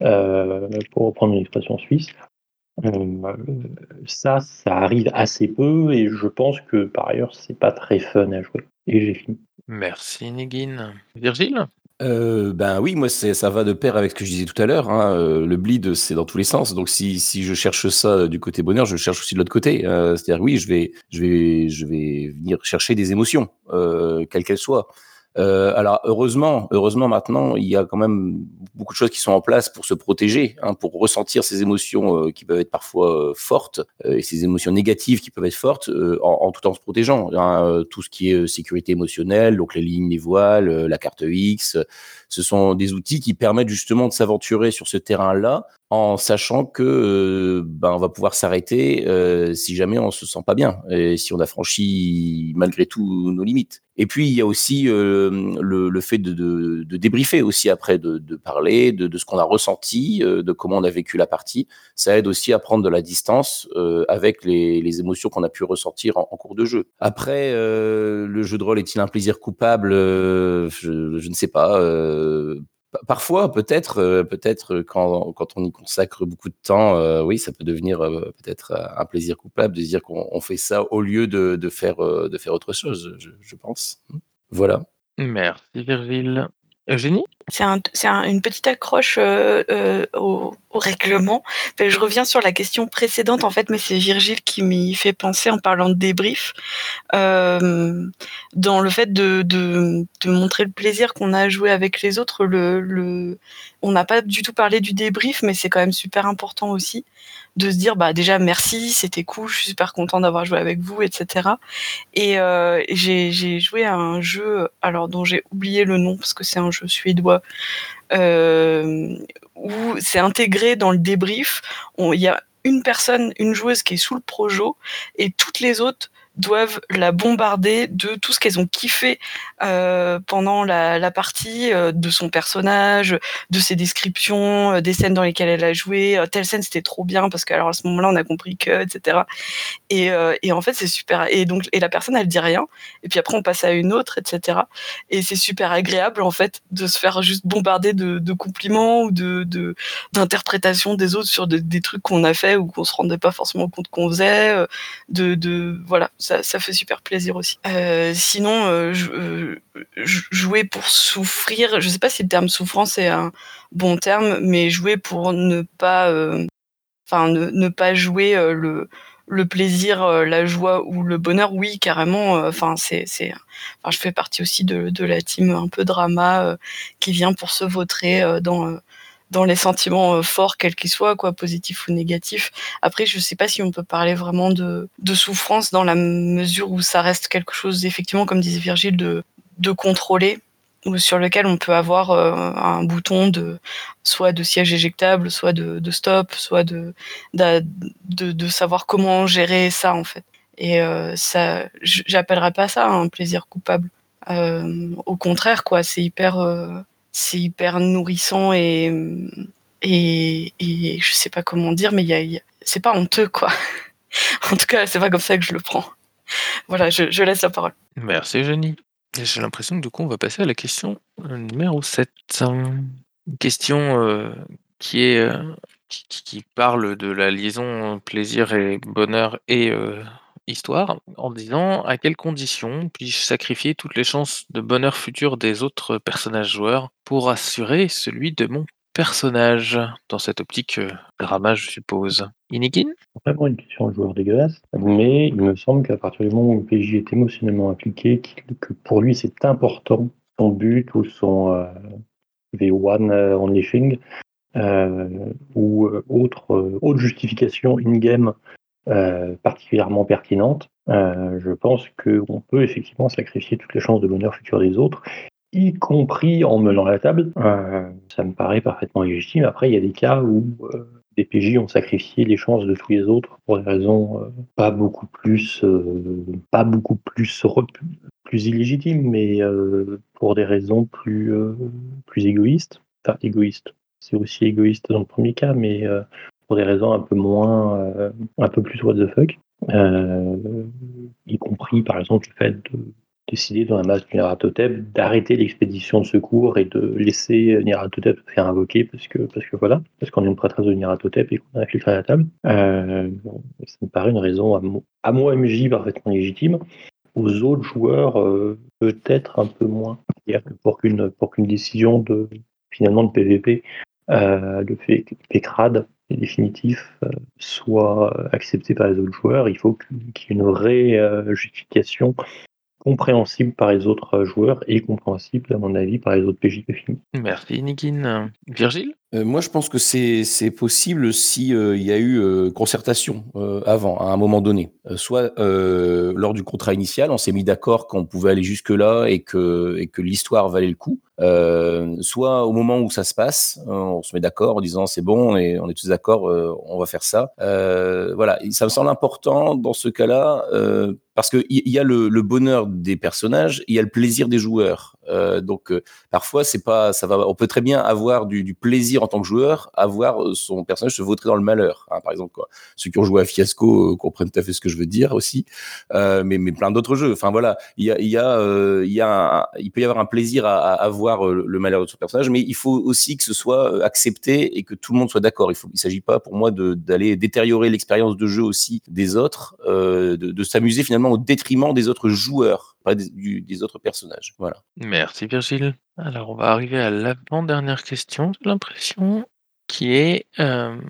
pour reprendre une expression suisse. Ça, ça arrive assez peu et je pense que par ailleurs, c'est pas très fun à jouer. Et j'ai fini. Merci Nigine. Virgile? Euh, ben oui, moi ça va de pair avec ce que je disais tout à l'heure. hein, euh, le bleed, c'est dans tous les sens. Donc si, si je cherche ça du côté bonheur, je cherche aussi de l'autre côté. Euh, C'est-à-dire oui, je vais je vais je vais venir chercher des émotions, euh, quelles qu'elles soient. Euh, alors heureusement, heureusement maintenant, il y a quand même beaucoup de choses qui sont en place pour se protéger, hein, pour ressentir ces émotions euh, qui peuvent être parfois euh, fortes et ces émotions négatives qui peuvent être fortes, en, tout en se protégeant. hein. Tout ce qui est sécurité émotionnelle, donc les lignes, les voiles, la carte X, ce sont des outils qui permettent justement de s'aventurer sur ce terrain-là en sachant que euh, ben, on va pouvoir s'arrêter euh, si jamais on se sent pas bien et si on a franchi malgré tout nos limites. Et puis il y a aussi euh, le, le fait de, de, de débriefer aussi après, de, de parler de, de ce qu'on a ressenti, euh, de comment on a vécu la partie. Ça aide aussi à prendre de la distance euh, avec les, les émotions qu'on a pu ressentir en, en cours de jeu. Après, le jeu de rôle est-il un plaisir coupable? Je, je ne sais pas. Euh, Pa- Parfois, peut-être, euh, peut-être quand, quand on y consacre beaucoup de temps, euh, oui, ça peut devenir peut-être un plaisir coupable de dire qu'on on fait ça au lieu de, de faire, de faire autre chose, je, je pense. Voilà. Merci Virgile. Eugénie? C'est un, c'est un- une petite accroche euh, euh, au, règlement. Enfin, je reviens sur la question précédente, en fait, mais c'est Virgile qui m'y fait penser en parlant de débrief. Euh, dans le fait de, montrer le plaisir qu'on a à jouer avec les autres, on n'a pas du tout parlé du débrief, mais c'est quand même super important aussi de se dire bah déjà merci, c'était cool, je suis super content d'avoir joué avec vous, etc. Et euh, j'ai joué à un jeu, alors dont j'ai oublié le nom parce que c'est un jeu suédois, euh, où c'est intégré dans le débrief. Il y a une personne, une joueuse qui est sous le projo, et toutes les autres doivent la bombarder de tout ce qu'elles ont kiffé euh, pendant la, partie, euh, de son personnage, de ses descriptions, euh, des scènes dans lesquelles elle a joué. Telle scène c'était trop bien parce qu'alors à ce moment-là on a compris que, etc. Et, en fait c'est super. Et donc et la personne elle dit rien. Et puis après on passe à une autre, etc. Et c'est super agréable en fait de se faire juste bombarder de, compliments ou de d'interprétations des autres sur de- des trucs qu'on a fait ou qu'on se rendait pas forcément compte qu'on faisait. de voilà, ça, fait super plaisir aussi. Euh, sinon, euh, euh, jouer pour souffrir, je sais pas si le terme souffrance est un bon terme, mais jouer pour ne pas, enfin ne, pas jouer le plaisir, la joie ou le bonheur, oui, carrément. Enfin, c'est, c'est, je fais partie aussi de, la team un peu drama qui vient pour se vautrer dans dans les sentiments euh, forts, quels qu'ils soient, quoi, positifs ou négatifs. Après, je sais pas si on peut parler vraiment de, souffrance dans la mesure où ça reste quelque chose, effectivement, comme disait Virgile, de, contrôler ou sur lequel on peut avoir euh, un bouton de soit de siège éjectable, soit de, stop, soit de, de, de savoir comment gérer ça en fait. Et euh, ça, j'appellerais pas ça un plaisir coupable. Au contraire, quoi, c'est hyper, c'est hyper nourrissant et, et, et je sais pas comment dire, mais y a, c'est pas honteux, quoi. en tout cas, c'est pas comme ça que je le prends. Voilà, je, laisse la parole. Merci, Jenny. J'ai l'impression que du coup, on va passer à la question euh, numéro 7. Une question euh, qui est euh, qui, qui parle de la liaison plaisir et bonheur et histoire en disant à quelles conditions puis-je sacrifier toutes les chances de bonheur futur des autres personnages joueurs pour assurer celui de mon personnage? Dans cette optique euh, drama, je suppose. Inikin? Vraiment une question de joueur dégueulasse, mais il me semble qu'à partir du moment où le PJ est émotionnellement impliqué, que pour lui c'est important, son but ou son euh, V1 euh, Unleashing, euh, ou euh, autre, euh, autre justification in-game euh, particulièrement pertinente, euh, je pense qu'on peut effectivement sacrifier toutes les chances de bonheur futur des autres, y compris en menant la table. Euh, ça me paraît parfaitement légitime. Après, il y a des cas où des PJ ont sacrifié les chances de tous les autres pour des raisons pas beaucoup plus, pas beaucoup plus, illégitimes, mais pour des raisons plus, plus égoïstes. Enfin, égoïstes. C'est aussi égoïste dans le premier cas, mais pour des raisons un peu moins, euh, un peu plus what the fuck. Euh, y compris par exemple le fait de décider dans la masse du Nératotep d'arrêter l'expédition de secours et de laisser Nératotep se faire invoquer parce que, parce que voilà, parce qu'on est une prêtresse de Nératotep et qu'on a infiltré la table. Euh, ça me paraît une raison à, mo- à moi MJ parfaitement légitime. Aux autres joueurs, euh, peut-être un peu moins. Pour qu'une pour qu'une décision de finalement de PVP euh, le fait fait crade et définitif euh, soit accepté par les autres joueurs, il faut qu'il y ait une vraie euh, justification compréhensible par les autres euh, joueurs et compréhensible, à mon avis, par les autres PJ film. Merci, Inikin. Virgile? Euh, moi, je pense que c'est possible si euh, il y a eu euh, concertation euh, avant, à un moment donné. Euh, soit euh, lors du contrat initial, on s'est mis d'accord qu'on pouvait aller jusque là et que et que l'histoire valait le coup. Euh, soit au moment où ça se passe, euh, on se met d'accord en disant c'est bon et on est tous d'accord, euh, on va faire ça. Euh, voilà, ça me semble important dans ce cas-là euh, parce que il y, a le bonheur des personnages, il y a le plaisir des joueurs. Euh, donc euh, parfois c'est pas ça va on peut très bien avoir du, du plaisir en tant que joueur à voir euh, son personnage se vautrer dans le malheur hein, par exemple quoi. ceux qui ont joué à Fiasco euh, comprennent tout à fait ce que je veux dire aussi. Euh, mais mais plein d'autres jeux. Enfin voilà il y a il y a il y a un- il peut y avoir un plaisir à, à, voir le malheur de son personnage mais il faut aussi que ce soit accepté et que tout le monde soit d'accord. Il faut il s'agit pas pour moi d'aller détériorer l'expérience de jeu aussi des autres de, de s'amuser finalement au détriment des autres joueurs des, autres personnages Merci Virgile. Alors on va arriver à l'avant-dernière question, j'ai l'impression, qui est euh,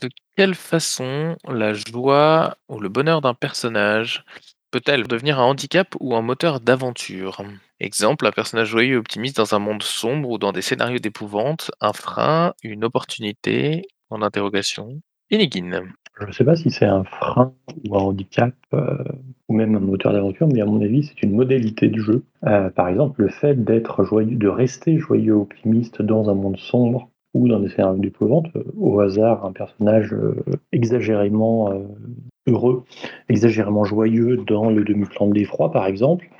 de quelle façon la joie ou le bonheur d'un personnage peut-elle devenir un handicap ou un moteur d'aventure? Exemple, un personnage joyeux et optimiste dans un monde sombre ou dans des scénarios d'épouvante, un frein, une opportunité, en interrogation. Enigine. Je ne sais pas si c'est un frein ou un handicap euh, ou même un moteur d'aventure, mais à mon avis, c'est une modalité du jeu. Euh, par exemple, le fait d'être joyeux, de rester joyeux optimiste dans un monde sombre ou dans des scénarios d'épouvante, euh, au hasard, un personnage exagérément heureux, exagérément joyeux dans le demi-plan de l'effroi, par exemple,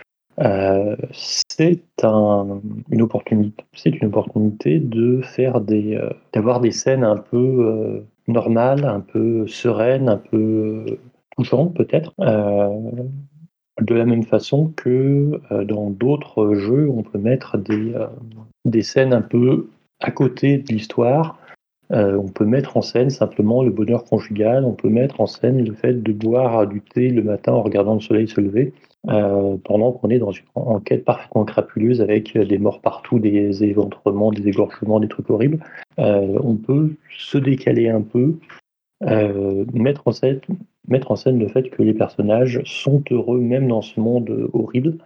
c'est un, une opportunité. De faire des, d'avoir des scènes un peu normales, un peu sereines, un peu touchantes peut-être. Euh, de la même façon que euh, dans d'autres jeux, on peut mettre des, euh, des scènes un peu à côté de l'histoire. On peut mettre en scène simplement le bonheur conjugal, on peut mettre en scène le fait de boire du thé le matin en regardant le soleil se lever, euh, pendant qu'on est dans une enquête parfaitement crapuleuse avec des morts partout, des éventrements, des égorgements, des trucs horribles. Euh, on peut se décaler un peu, euh, mettre, en scène, le fait que les personnages sont heureux même dans ce monde horrible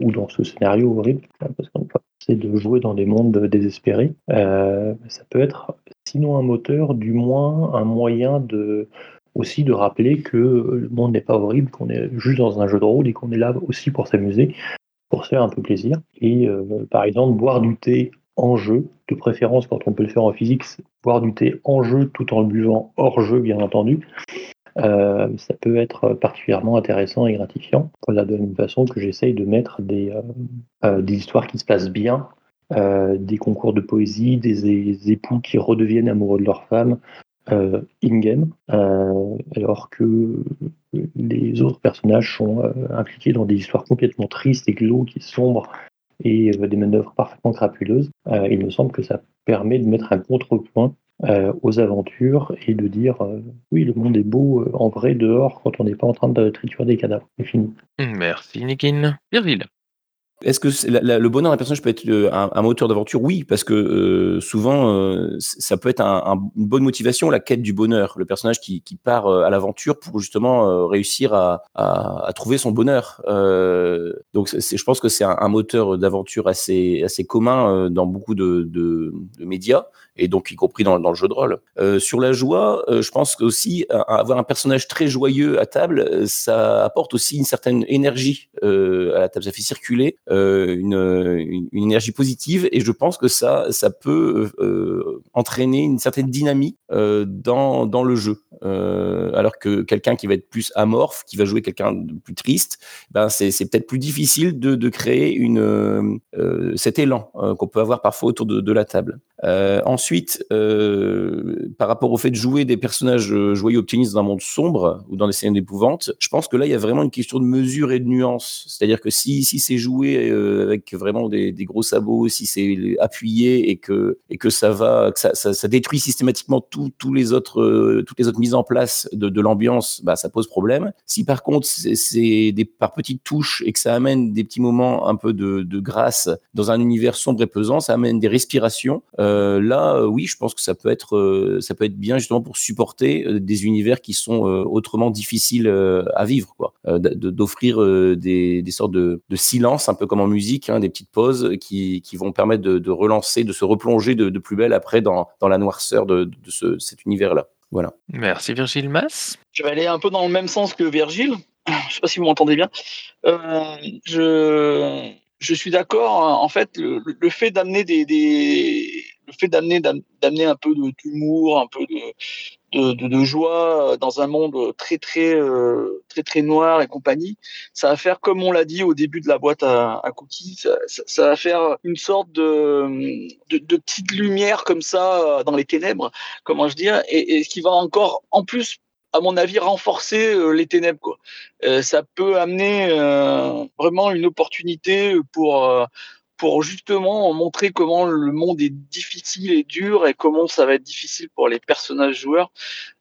ou dans ce scénario horrible. Parce qu'en c'est de jouer dans des mondes désespérés. Ça peut être, sinon un moteur, du moins un moyen de aussi de rappeler que le monde n'est pas horrible, qu'on est juste dans un jeu de rôle et qu'on est là aussi pour s'amuser, pour se faire un peu plaisir. Et euh, par exemple, boire du thé en jeu, de préférence quand on peut le faire en physique, boire du thé en jeu tout en le buvant hors jeu, bien entendu. Euh, ça peut être particulièrement intéressant et gratifiant. Voilà, de la même façon que j'essaye de mettre des, euh, histoires qui se passent bien, des concours de poésie, des, époux qui redeviennent amoureux de leur femme, in-game, alors que les autres personnages sont impliqués dans des histoires complètement tristes et glauques et sombres et des manœuvres parfaitement crapuleuses. il me semble que ça permet de mettre un contrepoint aux aventures et de dire oui, le monde est beau en vrai dehors quand on n'est pas en train de triturer des cadavres. Merci, Nikin. Virgile. Est-ce que le bonheur d'un personnage peut être un, moteur d'aventure? Oui, parce que souvent, ça peut être une bonne motivation, la quête du bonheur. Le personnage qui, part à l'aventure pour justement réussir à, trouver son bonheur. donc, je pense que c'est un, moteur d'aventure assez, commun dans beaucoup de médias et donc y compris dans, le jeu de rôle. Euh, sur la joie, euh, je pense aussi avoir un personnage très joyeux à table, euh, ça apporte aussi une certaine énergie euh, à la table. Ça fait circuler euh, une, une, énergie positive et je pense que ça, ça peut entraîner une certaine dynamique dans, dans le jeu. alors que quelqu'un qui va être plus amorphe, qui va jouer quelqu'un de plus triste, ben c'est, peut-être plus difficile de, de créer une, cet élan qu'on peut avoir parfois autour de, la table. Euh, ensuite, euh, par rapport au fait de jouer des personnages euh, joyeux optimistes dans un monde sombre ou dans des scènes d'épouvante, je pense que là, il y a vraiment une question de mesure et de nuance. C'est-à-dire que si, si c'est joué euh, avec vraiment des, gros sabots, si c'est appuyé et que, et que ça va, que ça, ça, détruit systématiquement tous les autres, euh, toutes les autres mises en place de, l'ambiance, bah, ça pose problème. Si par contre, c'est par petites touches et que ça amène des petits moments un peu de, grâce dans un univers sombre et pesant, ça amène des respirations. Euh, là, oui, je pense que ça peut être, ça peut être bien justement pour supporter des univers qui sont autrement difficiles à vivre, quoi. D'offrir des, sortes de, de, silence, un peu comme en musique, hein, des petites pauses qui, qui vont permettre de, de, relancer, de se replonger de, de plus belle après dans, dans la noirceur de, de ce, cet univers-là. Voilà. Merci Virgile Mass. Je vais aller un peu dans le même sens que Virgile. Je sais pas si vous m'entendez bien. Euh, je, je suis d'accord. En fait, le, le fait d'amener des, des, le fait d'amener d'amener un peu d'humour, un peu de, de, de, joie dans un monde très très euh, très très noir et compagnie, ça va faire comme on l'a dit au début de la boîte à, à cookies, ça, ça, va faire une sorte de, de, de petite lumière comme ça dans les ténèbres, comment je dire, et, et ce qui va encore en plus à mon avis, renforcer euh, les ténèbres. Quoi. Euh, ça peut amener euh, vraiment une opportunité pour pour justement montrer comment le monde est difficile et dur et comment ça va être difficile pour les personnages joueurs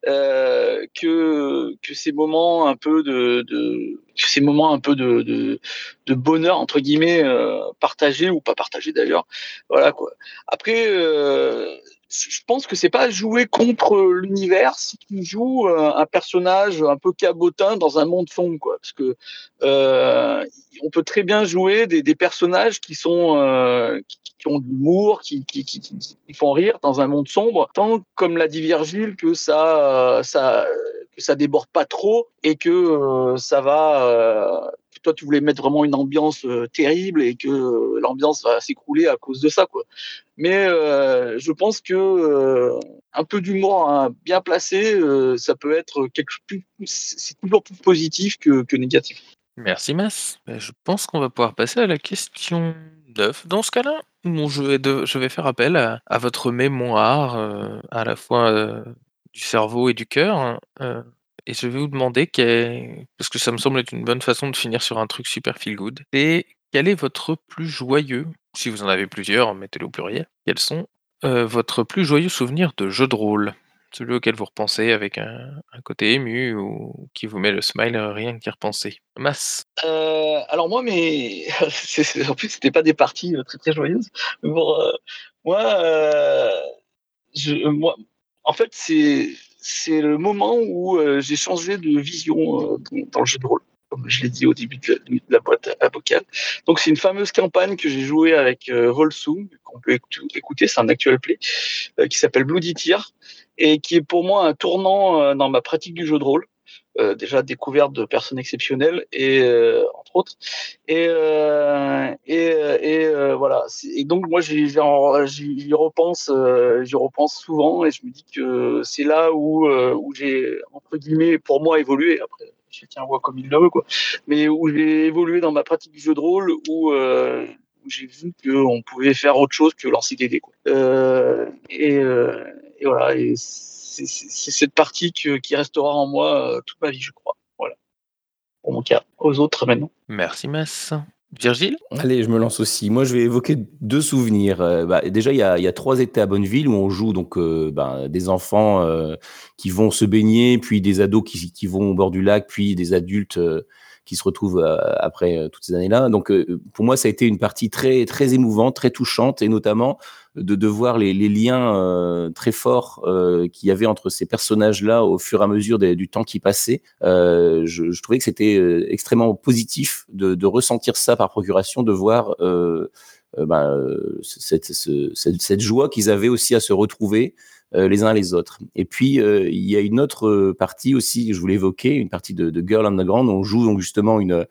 euh, que que ces moments un peu de, de ces moments un peu de, de, de bonheur entre guillemets euh, partagés ou pas partagés d'ailleurs voilà quoi. Après euh, je pense que c'est pas jouer contre l'univers si tu joues euh, un personnage un peu cabotin dans un monde sombre, quoi. Parce que euh, on peut très bien jouer des, personnages qui sont euh, qui, ont de l'humour, qui, font rire dans un monde sombre, tant comme l'a dit Virgile que ça ça que ça déborde pas trop et que euh, ça va euh, toi tu voulais mettre vraiment une ambiance euh, terrible et que l'ambiance va s'écrouler à cause de ça quoi. Mais euh, je pense que euh, un peu d'humour hein, bien placé, euh, ça peut être quelque chose c'est toujours plus positif que, que négatif. Merci Mas. Ben, je pense qu'on va pouvoir passer à la question 9. Dans ce cas-là, je, vais je vais faire appel à, votre mémoire, euh, à la fois euh, du cerveau et du cœur. Hein, euh, et je vais vous demander, parce que ça me semble être une bonne façon de finir sur un truc super feel good, et quel est votre plus joyeux, si vous en avez plusieurs, mettez-le au pluriel, quels sont euh, votre plus joyeux souvenir de jeu de rôle? Celui auquel vous repensez avec un, côté ému ou qui vous met le smile rien qu'y repenser. Masse euh, Alors moi, mais en plus, c'était pas des parties euh, très très joyeuses. Bon, euh, moi, en fait, c'est c'est le moment où euh, j'ai changé de vision euh, dans, le jeu de rôle. comme je l'ai dit au début de la, boîte à vocale. Donc c'est une fameuse campagne que j'ai jouée avec euh, qu'on peut écouter, c'est un actual play, euh, qui s'appelle Bloody Tear, et qui est pour moi un tournant euh, dans ma pratique du jeu de rôle. Euh, déjà découverte de personnes exceptionnelles et euh, entre autres et euh, et, voilà et donc moi j'y repense j'y repense souvent et je me dis que c'est là où où j'ai entre guillemets pour moi évolué après chacun voit comme il le veut quoi mais où j'ai évolué dans ma pratique du jeu de rôle où j'ai vu qu'on pouvait faire autre chose que lancer des dés. Quoi. Et, voilà, c'est cette partie que, qui restera en moi euh, toute ma vie, je crois. Voilà. Pour mon cas, aux autres maintenant. Merci, Mass. Virgile? Allez, je me lance aussi. Moi, je vais évoquer deux souvenirs. Euh, bah, déjà, il y, a, il y, a, trois étés à Bonneville où on joue donc euh, bah, des enfants euh, qui vont se baigner, puis des ados qui, qui, vont au bord du lac, puis des adultes qui se retrouvent euh, après euh, toutes ces années-là. Donc euh, pour moi, ça a été une partie très très émouvante, très touchante, et notamment de, voir les, liens très forts qu'il y avait entre ces personnages-là au fur et à mesure du temps qui passait. Je, trouvais que c'était extrêmement positif de, ressentir ça par procuration, de voir ben, cette, joie qu'ils avaient aussi à se retrouver, les uns les autres. Et puis, euh, il y a une autre partie aussi que je voulais évoquer, une partie de, de Girl Underground, où on joue donc justement une,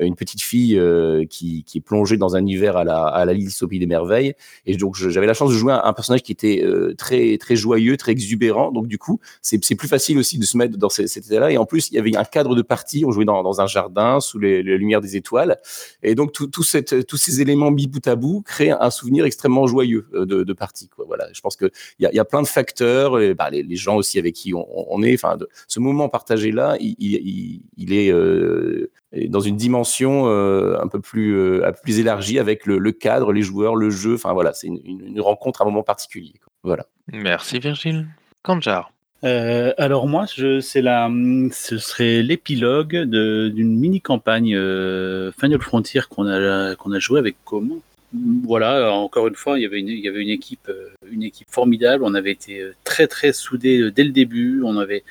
une petite fille euh, qui, qui, est plongée dans un univers à la, à la au des merveilles. Et donc j'avais la chance de jouer un, un personnage qui était euh, très très joyeux, très exubérant. Donc du coup, c'est plus facile aussi de se mettre dans cet état-là. Et en plus, il y avait un cadre de partie. On jouait dans, dans un jardin sous les, les, lumières des étoiles. Et donc tout, tout cette, tous ces éléments mis bout à bout créent un souvenir extrêmement joyeux euh, de, de partie. Quoi. Voilà, je pense que il y a, y a plein de facteurs. Les, bah, les, gens aussi avec qui on, on est. Enfin, ce moment partagé là, il, il, il est euh, dans une dimension euh, un peu plus, euh, un peu plus élargie avec le, le, cadre, les joueurs, le jeu. Enfin voilà, c'est une, une, rencontre à un moment particulier. Quoi. Voilà. Merci Virgile. Kanjar. Euh, alors moi, je, c'est la, ce serait l'épilogue d'une mini campagne euh, Final Frontier qu'on a qu'on a joué avec Com. Voilà, encore une fois, il y avait une, il y avait une équipe, une équipe formidable. On avait été très très soudés dès le début. On avait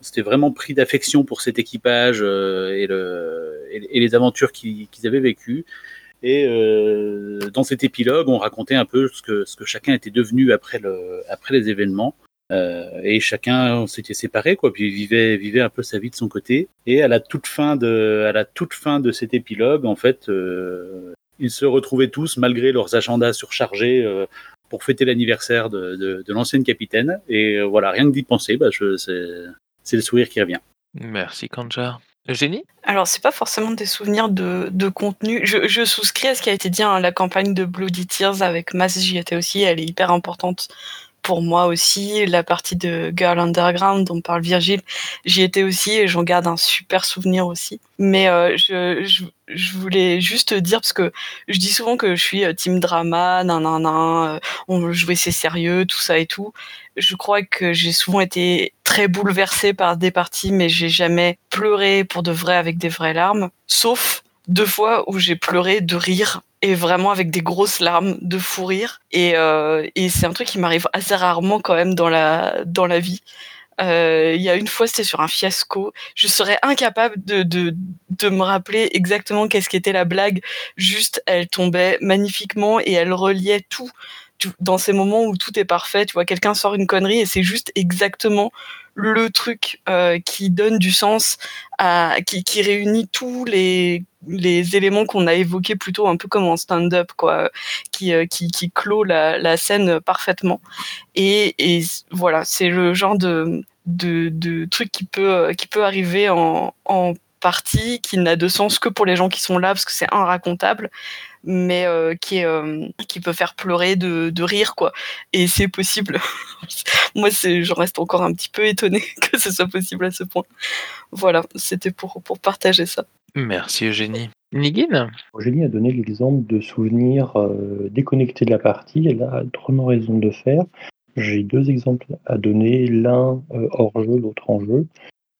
c'était vraiment pris d'affection pour cet équipage euh, et, le, et, les aventures qu'ils avaient vécues. Et euh, dans cet épilogue, on racontait un peu ce que, ce que chacun était devenu après, le, après les événements. Euh, et chacun s'était séparé, quoi, puis vivait, vivait un peu sa vie de son côté. Et à la toute fin de, à la toute fin de cet épilogue, en fait, euh, ils se retrouvaient tous, malgré leurs agendas surchargés, euh, pour fêter l'anniversaire de, de, de l'ancienne capitaine. Et voilà, rien que d'y penser, bah, je, c'est le sourire qui revient. Merci Kanjar. Eugénie? Alors, c'est pas forcément des souvenirs de, de contenu. Je, je, souscris à ce qui a été dit, hein, la campagne de Bloody Tears avec Mass, j'y étais aussi, elle est hyper importante pour moi aussi. La partie de Girl Underground dont parle Virgile, j'y étais aussi et j'en garde un super souvenir aussi. Mais euh, je, je, voulais juste dire, parce que je dis souvent que je suis euh, team drama, nan, nan, nan, euh, on jouer c'est sérieux, tout ça et tout. Je crois que j'ai souvent été très bouleversée par des parties, mais j'ai jamais pleuré pour de vrai avec des vraies larmes, sauf deux fois où j'ai pleuré de rire et vraiment avec des grosses larmes de fou rire. Et, euh, et c'est un truc qui m'arrive assez rarement quand même dans la dans la vie. Euh, il y a une fois c'était sur un fiasco. Je serais incapable de, de, de me rappeler exactement qu'est-ce qu'était la blague. Juste elle tombait magnifiquement et elle reliait tout, tout dans ces moments où tout est parfait. Tu vois quelqu'un sort une connerie et c'est juste exactement le truc euh, qui donne du sens qui, réunit tous les éléments qu'on a évoqués plutôt un peu comme en stand-up quoi qui, euh, qui clôt la, scène parfaitement. Et, voilà c'est le genre de truc qui peut qui peut arriver en, en partie qui n'a de sens que pour les gens qui sont là parce que c'est inracontable mais euh, qui est euh, qui peut faire pleurer de, de rire quoi. Et c'est possible. Moi c'est je reste encore un petit peu étonnée que ce soit possible à ce point. Voilà c'était pour pour partager ça. Merci Eugénie. Nigin Eugénie a donné l'exemple de souvenirs euh, déconnectés de la partie. Elle a drôlement raison de le faire. J'ai deux exemples à donner l'un euh, hors jeu l'autre en jeu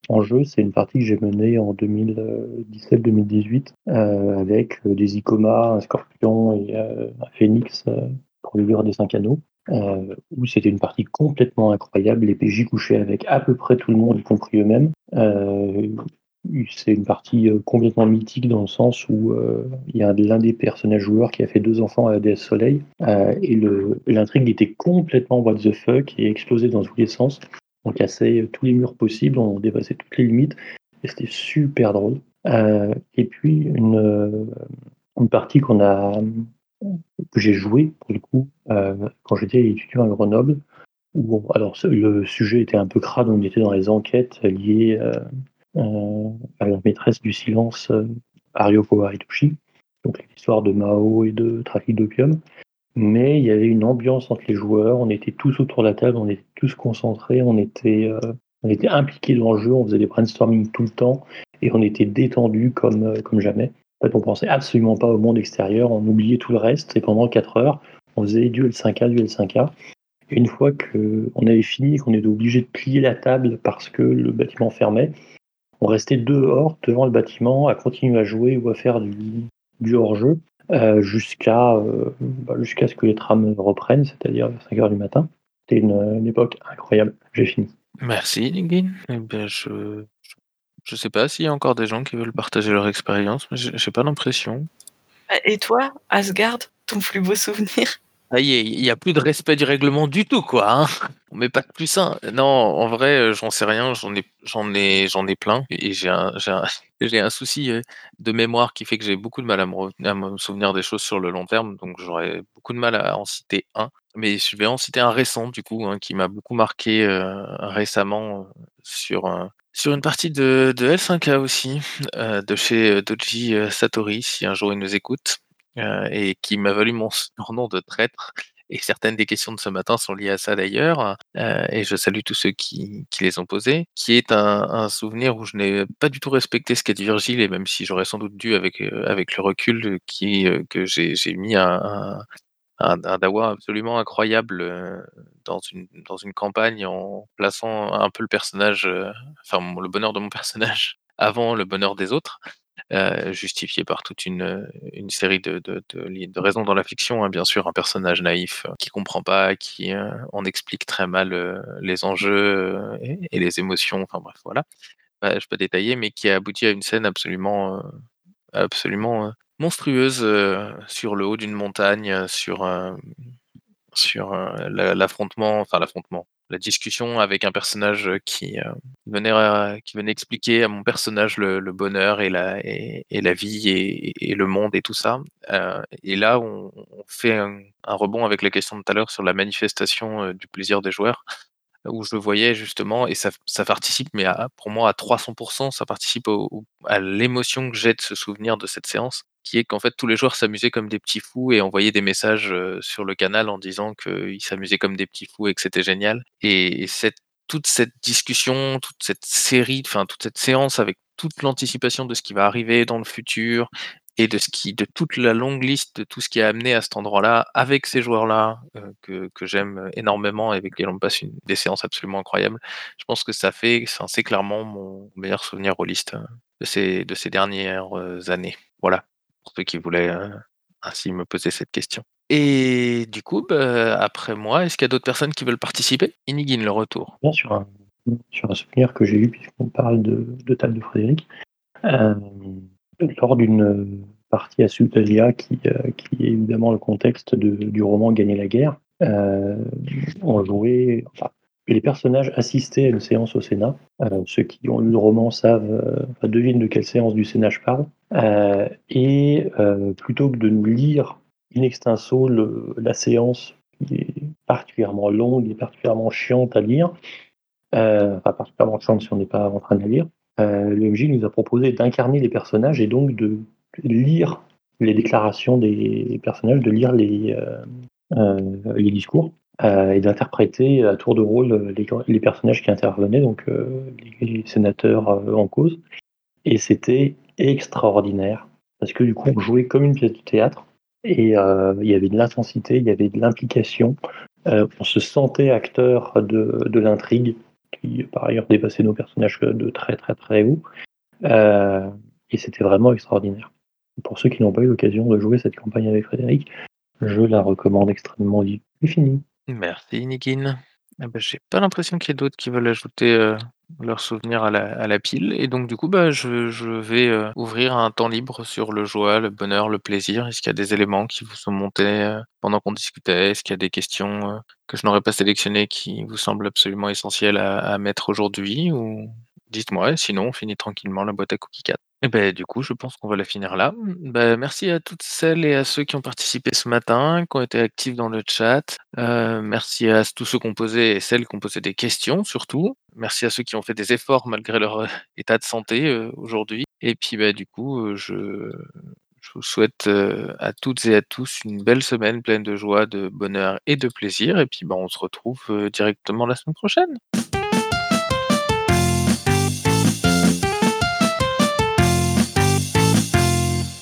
en jeu, c'est une partie que j'ai menée en 2017-2018 euh, avec euh, des Icoma, un Scorpion et euh, un Phoenix euh, pour le livre des cinq anneaux, où c'était une partie complètement incroyable. Les PJ couchaient avec à peu près tout le monde, y compris eux-mêmes. C'est une partie complètement mythique dans le sens où il y a l'un des personnages joueurs qui a fait deux enfants à DS Soleil euh, et l'intrigue était complètement what the fuck et explosait dans tous les sens. On cassait tous les murs possibles, on dépassait toutes les limites et c'était super drôle. Euh, et puis une, euh, une partie qu'on a que j'ai joué pour le coup euh, quand j'étais étudiant à Grenoble. Où, alors le sujet était un peu crade, on était dans les enquêtes liées euh, euh, à la maîtresse du silence euh, Arioko Aritushi, donc l'histoire de Mao et de trafic d'opium. Mais il y avait une ambiance entre les joueurs, on était tous autour de la table, on était tous concentrés, on était, euh, impliqués dans le jeu, on faisait des brainstorming tout le temps et on était détendus comme, euh, comme jamais. En fait, on pensait absolument pas au monde extérieur, on oubliait tout le reste et pendant 4 heures, on faisait du L5A, du L5A. Et une fois qu'on avait fini qu'on était obligé de plier la table parce que le bâtiment fermait, on restait dehors devant le bâtiment à continuer à jouer ou à faire du hors-jeu euh, jusqu'à euh, bah, jusqu'à ce que les trams reprennent, c'est-à-dire vers 5 heures du matin. C'était une, une époque incroyable. J'ai fini. Merci, Nigin. Eh bien, je, je sais pas s'il y a encore des gens qui veulent partager leur expérience, mais j'ai pas l'impression. Et toi, Asgard, ton plus beau souvenir? Ah, il y, a- il y a plus de respect du règlement du tout, quoi. Hein On met pas de plus un. Non, en vrai, euh, j'en sais rien. J'en ai, j'en ai, j'en ai plein. Et j'ai un, j'ai un, un souci euh, de mémoire qui fait que j'ai beaucoup de mal à me, à me souvenir des choses sur le long terme. Donc, j'aurais beaucoup de mal à en citer un. Mais je vais en citer un récent, du coup, hein, qui m'a beaucoup marqué euh, récemment sur, sur une partie de, de L5K aussi, de chez Doji Satori, si un jour il nous écoute, et qui m'a valu mon surnom de traître. Et certaines des questions de ce matin sont liées à ça d'ailleurs, euh, et je salue tous ceux qui, les ont posées, qui est un, souvenir où je n'ai pas du tout respecté ce qu'a dit Virgile, et même si j'aurais sans doute dû avec, euh, le recul, euh, euh, que j'ai mis un, un, dawa absolument incroyable euh, dans une, dans une campagne en plaçant un peu le personnage, euh, enfin le bonheur de mon personnage avant le bonheur des autres, euh, justifié par toute une, euh, série de, raisons dans la fiction. hein. Bien sûr, un personnage naïf euh, qui comprend pas, qui en explique très mal les enjeux et, les émotions. Enfin bref, voilà. Bah, je peux détailler, mais qui a abouti à une scène absolument, absolument monstrueuse sur le haut d'une montagne, sur, sur euh, la- l'affrontement, enfin l'affrontement, la discussion avec un personnage euh, qui, euh, venait, qui venait expliquer à mon personnage le, bonheur et la, et, la vie et, le monde et tout ça. Et là, on, fait un, rebond avec la question de tout à l'heure sur la manifestation du plaisir des joueurs où je le voyais justement, et ça, ça participe, mais pour moi à 300%, ça participe à l'émotion que j'ai de ce souvenir de cette séance, qui est qu'en fait tous les joueurs s'amusaient comme des petits fous et envoyaient des messages euh, sur le canal en disant qu'ils s'amusaient comme des petits fous et que c'était génial. Et, cette, toute cette discussion, toute cette série, enfin toute cette séance avec toute l'anticipation de ce qui va arriver dans le futur et de ce qui, de toute la longue liste de tout ce qui a amené à cet endroit-là, avec ces joueurs-là euh, que, que j'aime énormément et avec lesquels on passe une, des séances absolument incroyables. Je pense que ça fait, c'est clairement mon meilleur souvenir rôliste euh, de ces, de ces dernières années. Voilà, pour ceux qui voulaient euh, ainsi me poser cette question. Et du coup, bah, après moi, est-ce qu'il y a d'autres personnes qui veulent participer? Inigine, le retour. Bien sur un, sur un souvenir que j'ai eu, puisqu'on parle de, de Table de Frédéric, euh, lors d'une partie à Sutalia, qui, euh, qui est évidemment le contexte de- du roman Gagner la guerre, euh, on jouait, enfin, les personnages assistaient à une séance au Sénat. Euh, ceux qui ont lu le roman savent, euh, enfin, devinent de quelle séance du Sénat je parle. Euh, et plutôt que de nous lire in extenso la séance qui est particulièrement longue et particulièrement chiante à lire, enfin particulièrement chiante si on n'est pas en train de la lire, le MJ nous a proposé d'incarner les personnages et donc de lire les déclarations des personnages, de lire les discours euh, et d'interpréter à tour de rôle les, les personnages qui intervenaient, donc euh, les sénateurs euh, en cause. Et c'était extraordinaire parce que du coup on jouait comme une pièce de théâtre et euh, il y avait de l'intensité, il y avait de l'implication. Euh, on se sentait acteur de, de l'intrigue qui par ailleurs dépassait nos personnages de très très très haut. Euh, et c'était vraiment extraordinaire. Pour ceux qui n'ont pas eu l'occasion de jouer cette campagne avec Frédéric, je la recommande extrêmement vite. C'est fini. Merci, Nigine. Eh bah, j'ai pas l'impression qu'il y ait d'autres qui veulent ajouter, leurs souvenirs à la pile et donc du coup, bah, je vais, ouvrir un temps libre sur le joie, le bonheur, le plaisir. Est-ce qu'il y a des éléments qui vous sont montés, pendant qu'on discutait? Est-ce qu'il y a des questions, que je n'aurais pas sélectionnées qui vous semblent absolument essentielles à mettre aujourd'hui ou? Dites-moi sinon on finit tranquillement la boîte à cookies 4. Et beh, du coup, je pense qu'on va la finir là. Bah, merci à toutes celles et à ceux qui ont participé ce matin, qui ont été actifs dans le chat. Heu, merci à tous ceux qui ont posé et celles qui ont posé des questions surtout. Merci à ceux qui ont fait des efforts malgré leur, heu, état de santé, heu, aujourd'hui et puis, bah, du coup, heu, je je vous souhaite, heu, à toutes et à tous une belle semaine pleine de joie, de bonheur et de plaisir et puis, bah, on se retrouve, directement la semaine prochaine.